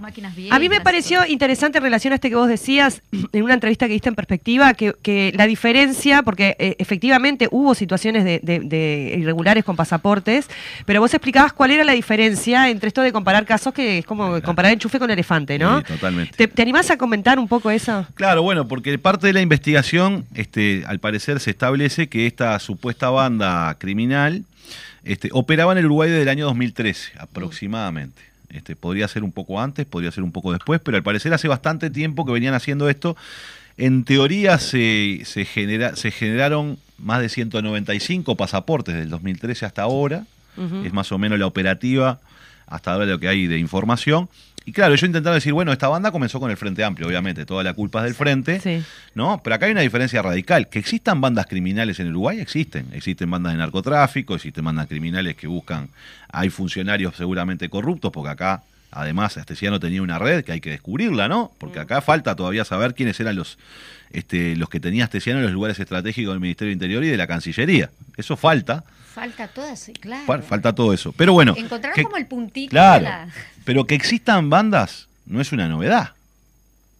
A mí me y pareció interesante en relación a este que vos decías, (clears throat) en una entrevista que diste en perspectiva, que, que la diferencia, porque eh, efectivamente hubo situaciones de, de- de irregulares con pasaportes, pero vos explicabas cuál era la diferencia entre esto de comparar casos, que es como Claro. comparar enchufe con elefante, ¿no? Sí, totalmente. ¿Te, te animás a comentar un poco eso? Claro, bueno, porque parte de la investigación, este, al parecer se establece que esta supuesta banda criminal este, operaba en el Uruguay desde el año 2013, aproximadamente. Este, podría ser un poco antes, podría ser un poco después, pero al parecer hace bastante tiempo que venían haciendo esto. En teoría se, se, genera, se generaron más de 195 pasaportes del 2013 hasta ahora. Es más o menos la operativa hasta ahora lo que hay de información. Y claro, yo intentaba decir, bueno, esta banda comenzó con el Frente Amplio, obviamente, toda la culpa es del Frente, Sí. ¿no? Pero acá hay una diferencia radical. Que existan bandas criminales en Uruguay, existen. Existen bandas de narcotráfico, existen bandas criminales que buscan, hay funcionarios seguramente corruptos, porque acá, además, Astesiano tenía una red que hay que descubrirla, ¿no? Porque acá falta todavía saber quiénes eran los, este, los que tenía Astesiano en los lugares estratégicos del Ministerio del Interior y de la Cancillería. Eso falta, Falta todas, claro. fa- falta todo eso. Pero bueno. Encontraron que- como el puntito Claro, de la... pero que existan bandas no es una novedad.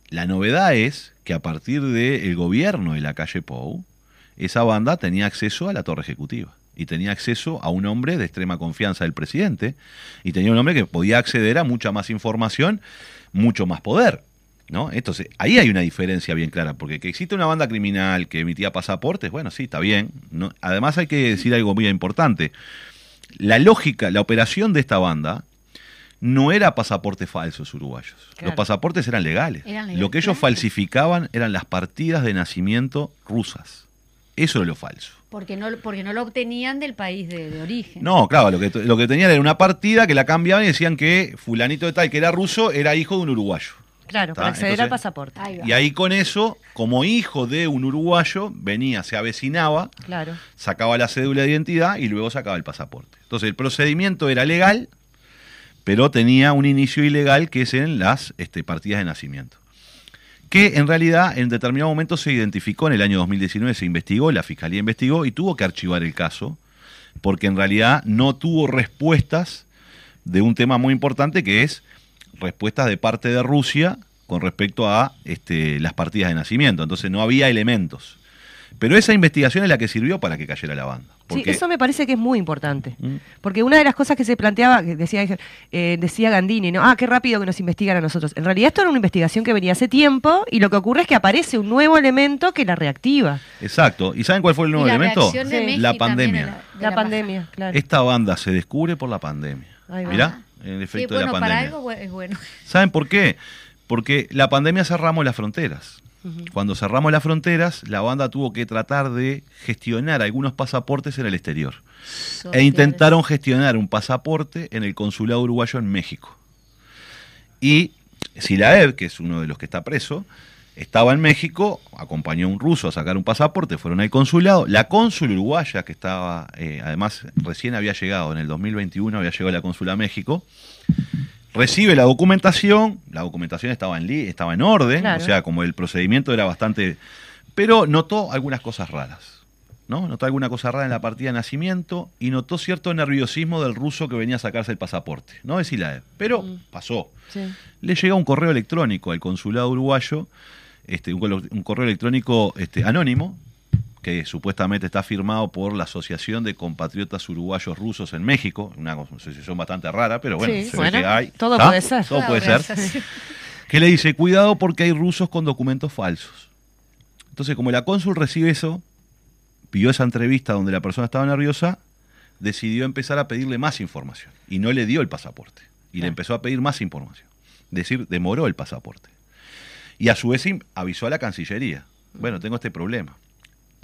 La novedad es que a partir del gobierno de la calle Pou, esa banda tenía acceso a la torre ejecutiva y tenía acceso a un hombre de extrema confianza del presidente y tenía un hombre que podía acceder a mucha más información, mucho más poder. ¿No? Entonces, ahí hay una diferencia bien clara, porque que existe una banda criminal que emitía pasaportes, bueno, sí, está bien. ¿no? Además hay que decir algo muy importante. La lógica, la operación de esta banda no era pasaportes falsos uruguayos. Claro. Los pasaportes eran legales. Eran legales, Lo que ellos falsificaban eran las partidas de nacimiento rusas. Eso era lo falso. Porque no, porque no lo obtenían del país de, de origen. No, claro, lo que, lo que tenían era una partida que la cambiaban y decían que fulanito de tal, que era ruso, era hijo de un uruguayo. Claro, para acceder al pasaporte. Ahí. Y ahí con eso, como hijo de un uruguayo, venía, se avecinaba, Claro. sacaba la cédula de identidad y luego sacaba el pasaporte. Entonces el procedimiento era legal, pero tenía un inicio ilegal que es en las este, partidas de nacimiento. Que en realidad en determinado momento se identificó, en el año 2019 se investigó, la fiscalía investigó y tuvo que archivar el caso, porque en realidad no tuvo respuestas de un tema muy importante que es respuestas de parte de Rusia con respecto a este, las partidas de nacimiento. Entonces no había elementos. Pero esa investigación es la que sirvió para que cayera la banda. Sí, eso me parece que es muy importante. Mm. Porque una de las cosas que se planteaba, que decía, eh, decía Gandini, ¿no? Ah, qué rápido que nos investigan a nosotros. En realidad esto era una investigación que venía hace tiempo y lo que ocurre es que aparece un nuevo elemento que la reactiva. Exacto. ¿Y saben cuál fue el nuevo la elemento? Sí. La pandemia. de la, de La, la pandemia, claro. Esta banda se descubre por la pandemia. Mirá, el Sí, efecto bueno, de la para pandemia. algo bu- es bueno. ¿Saben por qué? Porque la pandemia cerramos las fronteras. Cuando cerramos las fronteras, la banda tuvo que tratar de gestionar algunos pasaportes en el exterior. E intentaron gestionar un pasaporte en el consulado uruguayo en México. Y Silaev, que es uno de los que está preso, estaba en México, acompañó a un ruso a sacar un pasaporte, fueron al consulado. La cónsul uruguaya, que estaba, eh, además recién había llegado, en el 2021 había llegado a la cónsula a México, recibe la documentación, la documentación estaba en, li- estaba en orden, Claro. o sea, como el procedimiento era bastante... Pero notó algunas cosas raras. ¿no? Notó alguna cosa rara en la partida de nacimiento y notó cierto nerviosismo del ruso que venía a sacarse el pasaporte. No de Silaev, pero pasó. Sí. Le llega un correo electrónico al consulado uruguayo, este, un, un correo electrónico este, anónimo, que supuestamente está firmado por la Asociación de Compatriotas Uruguayos Rusos en México, una asociación bastante rara, pero bueno, Sí, se ve bueno, que hay. todo puede ser. Todo puede ser. Que le dice, cuidado porque hay rusos con documentos falsos. Entonces, como la cónsul recibe eso, pidió esa entrevista donde la persona estaba nerviosa, decidió empezar a pedirle más información. Y no le dio el pasaporte. Y le empezó a pedir más información. Es decir, demoró el pasaporte. Y a su vez avisó a la Cancillería. Bueno, tengo este problema.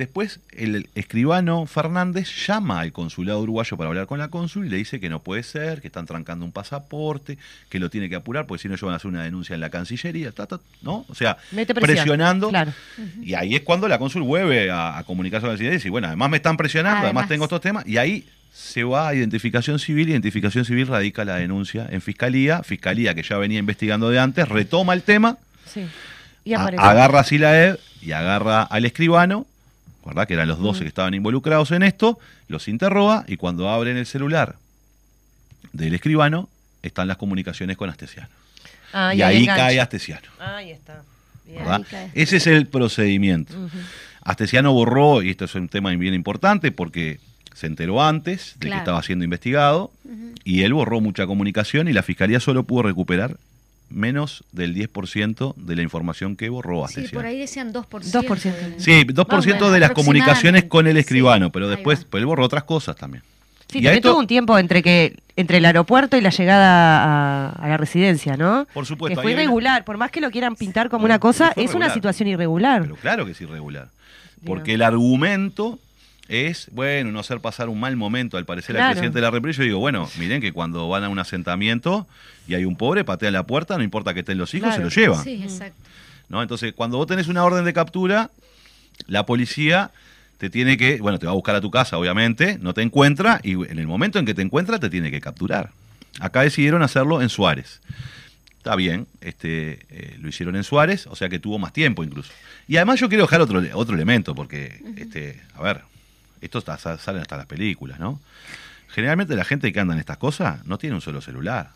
Después el escribano Fernández llama al consulado uruguayo para hablar con la cónsul y le dice que no puede ser, que están trancando un pasaporte, que lo tiene que apurar, porque si no ellos van a hacer una denuncia en la Cancillería, ta, ta, ¿no? O sea, presionando. claro. Y ahí es cuando la cónsul vuelve a, a comunicarse con la Cancillería y dice, bueno, además me están presionando, además, Además. tengo estos temas, y ahí se va a identificación civil, identificación civil radica la denuncia en fiscalía, fiscalía que ya venía investigando de antes, retoma el tema, Sí. Y a- agarra a Silaev y agarra al escribano, ¿verdad? Que eran los 12 que estaban involucrados en esto, los interroga y cuando abren el celular del escribano están las comunicaciones con Astesiano. Ah, y ahí cae Astesiano. Ahí está. Bien. ¿verdad? Ahí cae. Ese es el procedimiento. Astesiano borró, y esto es un tema bien importante porque se enteró antes de que estaba siendo investigado, y él borró mucha comunicación y la fiscalía solo pudo recuperar menos del 10% de la información que borró Sí, Astesiano. por ahí decían 2%. 2%. de- Sí, 2% Bueno, de las comunicaciones con el escribano, Sí, pero después pues él borró otras cosas también. Sí, Y esto- tuvo un tiempo entre que entre el aeropuerto y la llegada a, a la residencia, ¿no? Por supuesto, Que fue hay irregular, por más que lo quieran pintar como Bueno, una cosa, sí es una situación irregular. Pero claro que es irregular. Digo. Porque el argumento es, bueno, no hacer pasar un mal momento al parecer al presidente de la República. Yo digo, bueno, miren que cuando van a un asentamiento y hay un pobre, patean la puerta, no importa que estén los hijos, Claro. se lo llevan. Sí, exacto. ¿no? Entonces, cuando vos tenés una orden de captura, la policía te tiene que, bueno, te va a buscar a tu casa, obviamente, no te encuentra y en el momento en que te encuentra te tiene que capturar. Acá decidieron hacerlo en Suárez. Está bien, este, eh, lo hicieron en Suárez, o sea que tuvo más tiempo incluso. Y además yo quiero dejar otro, otro elemento, porque, este, a ver, esto está, salen hasta las películas, ¿no? Generalmente la gente que anda en estas cosas no tiene un solo celular.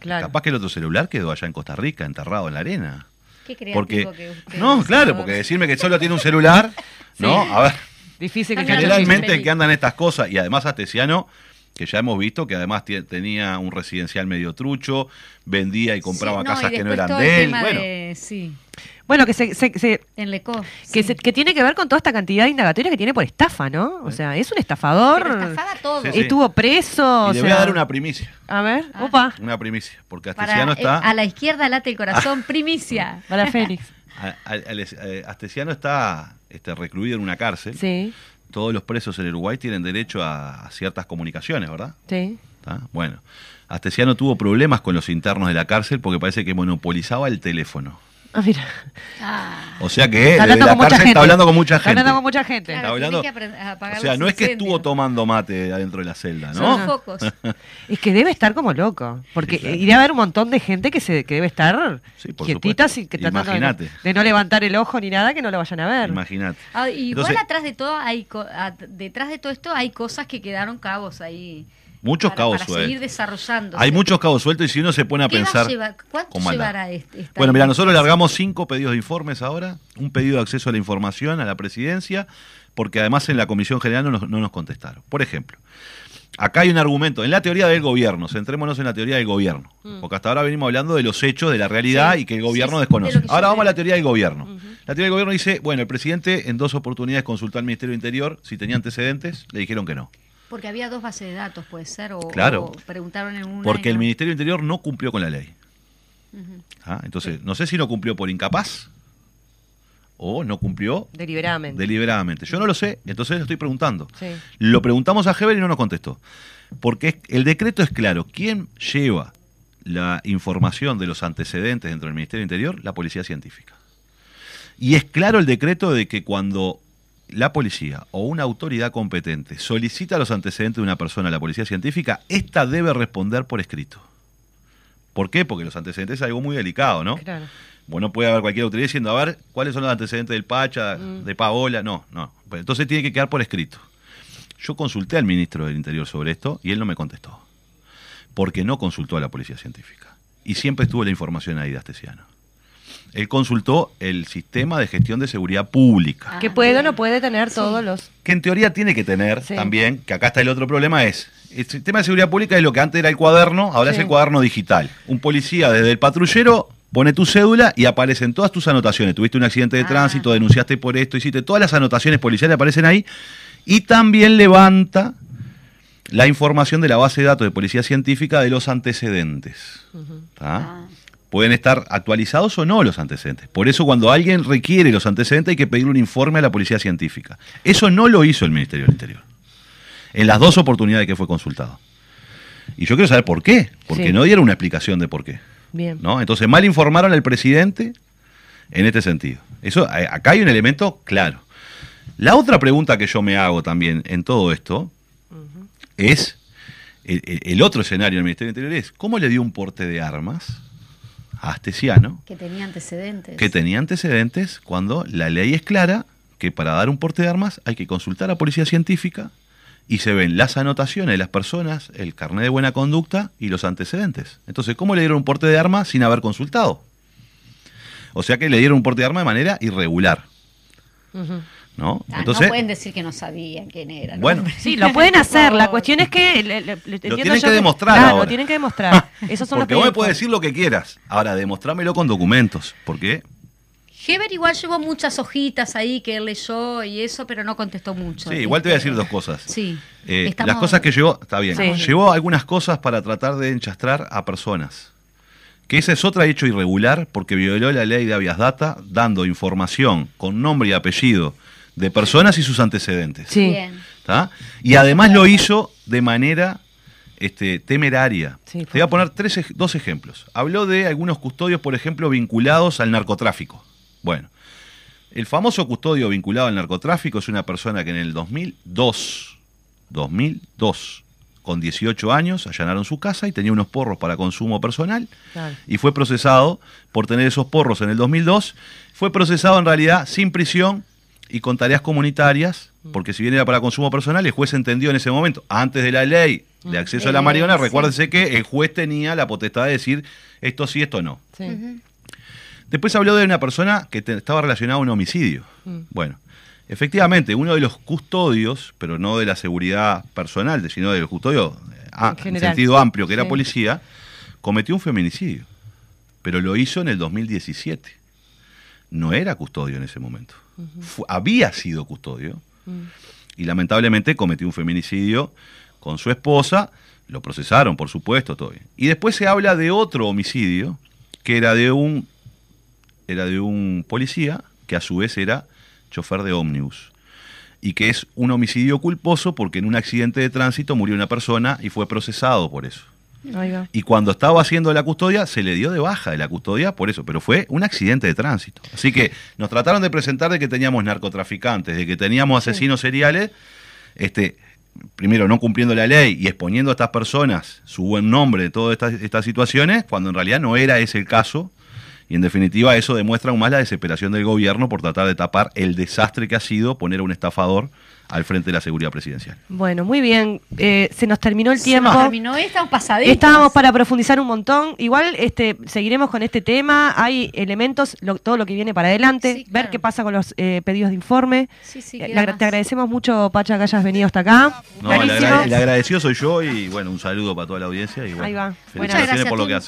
Claro. Capaz que el otro celular quedó allá en Costa Rica, enterrado en la arena. Qué creativo Porque, que usted no, claro, porque decirme que solo tiene un celular, (laughs) ¿no? A ver, Difícil que generalmente el que andan estas cosas, y además Astesiano que ya hemos visto que además tenía un residencial medio trucho, vendía y compraba Sí, casas y que no eran de él. tema Bueno, de- sí, Bueno, que se, se- se- en Lecó. que, sí. se- que tiene que ver con toda esta cantidad de indagatorias que tiene por estafa, ¿no? O sea, es un estafador. Todo. Sí, sí. Estuvo preso. y o le sea, voy a dar una primicia. A ver, Ah. opa, Una primicia, porque Astesiano eh, está. a la izquierda late el corazón, primicia. para a- a- eh, Astesiano está este, recluido en una cárcel. Sí, Todos los presos en Uruguay tienen derecho a, a ciertas comunicaciones, ¿verdad? sí. ¿Tá? Bueno, Astesiano tuvo problemas con los internos de la cárcel porque parece que monopolizaba el teléfono. Ah, mira. Ah, O sea que Está desde hablando la con mucha cárcel gente. está hablando con mucha Está gente. hablando con mucha gente. claro, hablando- que O sea, no es que estuvo tomando mate adentro de la celda, Son ¿no? los focos. (laughs) Es que debe estar como loco. Porque Sí, claro. iría a haber un montón de gente que se que debe estar Sí, quietita sin que tratando de, Imagínate. de no levantar el ojo ni nada que no lo vayan a ver. Imagínate. Ah, igual Entonces- atrás de todo hay co- a- detrás de todo esto hay cosas que quedaron cabos ahí. Muchos para, cabos para sueltos. seguir desarrollando. Hay muchos cabos sueltos y si uno se pone a ¿Qué va pensar. ¿Cuánto llevará este- Bueno, mira, nosotros largamos cinco pedidos de informes ahora, un pedido de acceso a la información a la presidencia, porque además en la Comisión General no nos, no nos contestaron. Por ejemplo, acá hay un argumento, en la teoría del gobierno, centrémonos en la teoría del gobierno, porque hasta ahora venimos hablando de los hechos, de la realidad Sí, y que el gobierno sí, desconoce. de Ahora vamos a la teoría del gobierno. La teoría del gobierno dice, bueno, el presidente en dos oportunidades consultó al Ministerio del Interior si tenía antecedentes, le dijeron que no. Porque había dos bases de datos, puede ser, o, Claro. o preguntaron en una. Porque el no. Ministerio del Interior no cumplió con la ley. Ah, Entonces, no sé si no cumplió por incapaz o no cumplió Deliberadamente. deliberadamente. Yo no lo sé, entonces estoy preguntando. Sí. Lo preguntamos a Heber y no nos contestó. Porque el decreto es claro. ¿Quién lleva la información de los antecedentes dentro del Ministerio del Interior? La Policía Científica. Y es claro el decreto de que cuando la policía o una autoridad competente solicita los antecedentes de una persona a la Policía Científica, ésta debe responder por escrito. ¿Por qué? Porque los antecedentes es algo muy delicado, ¿no? Claro. Bueno, puede haber cualquier autoridad diciendo, a ver, ¿cuáles son los antecedentes del Pacha, Mm. de Paola? No, no. Pues Entonces tiene que quedar por escrito. Yo consulté al ministro del Interior sobre esto y él no me contestó. Porque no consultó a la Policía Científica. Y siempre estuvo la información ahí de Astesiano. Él consultó el sistema de gestión de seguridad pública. Ah, Que puede o no puede tener todos los. Que en teoría tiene que tener Sí. también, que acá está el otro problema, es el sistema de seguridad pública es lo que antes era el cuaderno, ahora Sí. es el cuaderno digital. Un policía desde el patrullero pone tu cédula y aparecen todas tus anotaciones. Tuviste un accidente de Ah. tránsito, denunciaste por esto, hiciste todas las anotaciones policiales aparecen ahí y también levanta la información de la base de datos de policía científica de los antecedentes. Ah, Pueden estar actualizados o no los antecedentes. Por eso cuando alguien requiere los antecedentes hay que pedir un informe a la policía científica. Eso no lo hizo el Ministerio del Interior. En las dos oportunidades que fue consultado. Y yo quiero saber por qué. Porque Sí. no dieron una explicación de por qué. Bien. ¿no? Entonces mal informaron al presidente en este sentido. Eso, a- acá hay un elemento claro. La otra pregunta que yo me hago también en todo esto es, el, el- otro escenario del Ministerio del Interior es, ¿cómo le dio un porte de armas Astesiano que tenía antecedentes. que tenía antecedentes cuando la ley es clara que para dar un porte de armas hay que consultar a policía científica y se ven las anotaciones de las personas, el carnet de buena conducta y los antecedentes. Entonces, ¿cómo le dieron un porte de armas sin haber consultado? O sea que le dieron un porte de arma de manera irregular. ¿No? Ah, Entonces, no pueden decir que no sabían quién era. ¿no? Bueno. Sí, lo pueden (laughs) hacer. La cuestión es que. le- le- le- entiendo tienen que demostrar (laughs) Claro, ahora. lo tienen que demostrar. Esos son porque los vos me puedes decir lo que quieras. Ahora, demostrámelo con documentos. Porque Heber igual llevó muchas hojitas ahí que él leyó y eso, pero no contestó mucho. Sí, igual te voy a decir dos cosas. Sí. Eh, Estamos- Las cosas que llevó, está bien, Sí. llevó algunas cosas para tratar de enchastrar a personas. Que ese es otro hecho irregular porque violó la ley de habeas data dando información con nombre y apellido de personas y sus antecedentes. Sí. Y además lo hizo de manera este, temeraria. Sí, Te voy a poner tres, dos ejemplos. Habló de algunos custodios, por ejemplo, vinculados al narcotráfico. Bueno, el famoso custodio vinculado al narcotráfico es una persona que en el 2002, 2002, con 18 años, allanaron su casa y tenía unos porros para consumo personal Claro. y fue procesado por tener esos porros en el 2002. Fue procesado en realidad sin prisión y con tareas comunitarias, porque si bien era para consumo personal, el juez entendió en ese momento, antes de la ley de acceso a la Eh, marihuana, recuérdense que el juez tenía la potestad de decir esto sí, esto no. Sí. Después habló de una persona que te- estaba relacionada a un homicidio. Mm. Bueno, Efectivamente, uno de los custodios, pero no de la seguridad personal, sino de los custodios eh, ah, en, sentido amplio, que era Sí. policía, cometió un feminicidio. Pero lo hizo en el 2017. No era custodio en ese momento. Había sido custodio y lamentablemente cometió un feminicidio con su esposa. Lo procesaron, por supuesto, bien. Y después se habla de otro homicidio que era de un era de un policía que a su vez era chofer de ómnibus y que es un homicidio culposo porque en un accidente de tránsito murió una persona y fue procesado por eso. Y cuando estaba haciendo la custodia, se le dio de baja de la custodia por eso, pero fue un accidente de tránsito. Así que nos trataron de presentar de que teníamos narcotraficantes, de que teníamos asesinos seriales, este, primero no cumpliendo la ley y exponiendo a estas personas su buen nombre de todas estas, estas situaciones, cuando en realidad no era ese el caso. Y en definitiva eso demuestra aún más la desesperación del gobierno por tratar de tapar el desastre que ha sido poner a un estafador al frente de la seguridad presidencial. Bueno, muy bien. Eh, se nos terminó el Se tiempo. nos terminó, estamos pasaditos. Estábamos para profundizar un montón. Igual este, seguiremos con este tema. Hay elementos, lo- todo lo que viene para adelante, Sí, ver claro. qué pasa con los eh, pedidos de informe. Sí, sí, Eh, te agradecemos mucho, Pacha, que hayas venido hasta acá. No, el, Clarísimo. agra- el agradecido soy yo y bueno, un saludo para toda la audiencia y bueno, Ahí va. felicitaciones gracias, por lo que hace.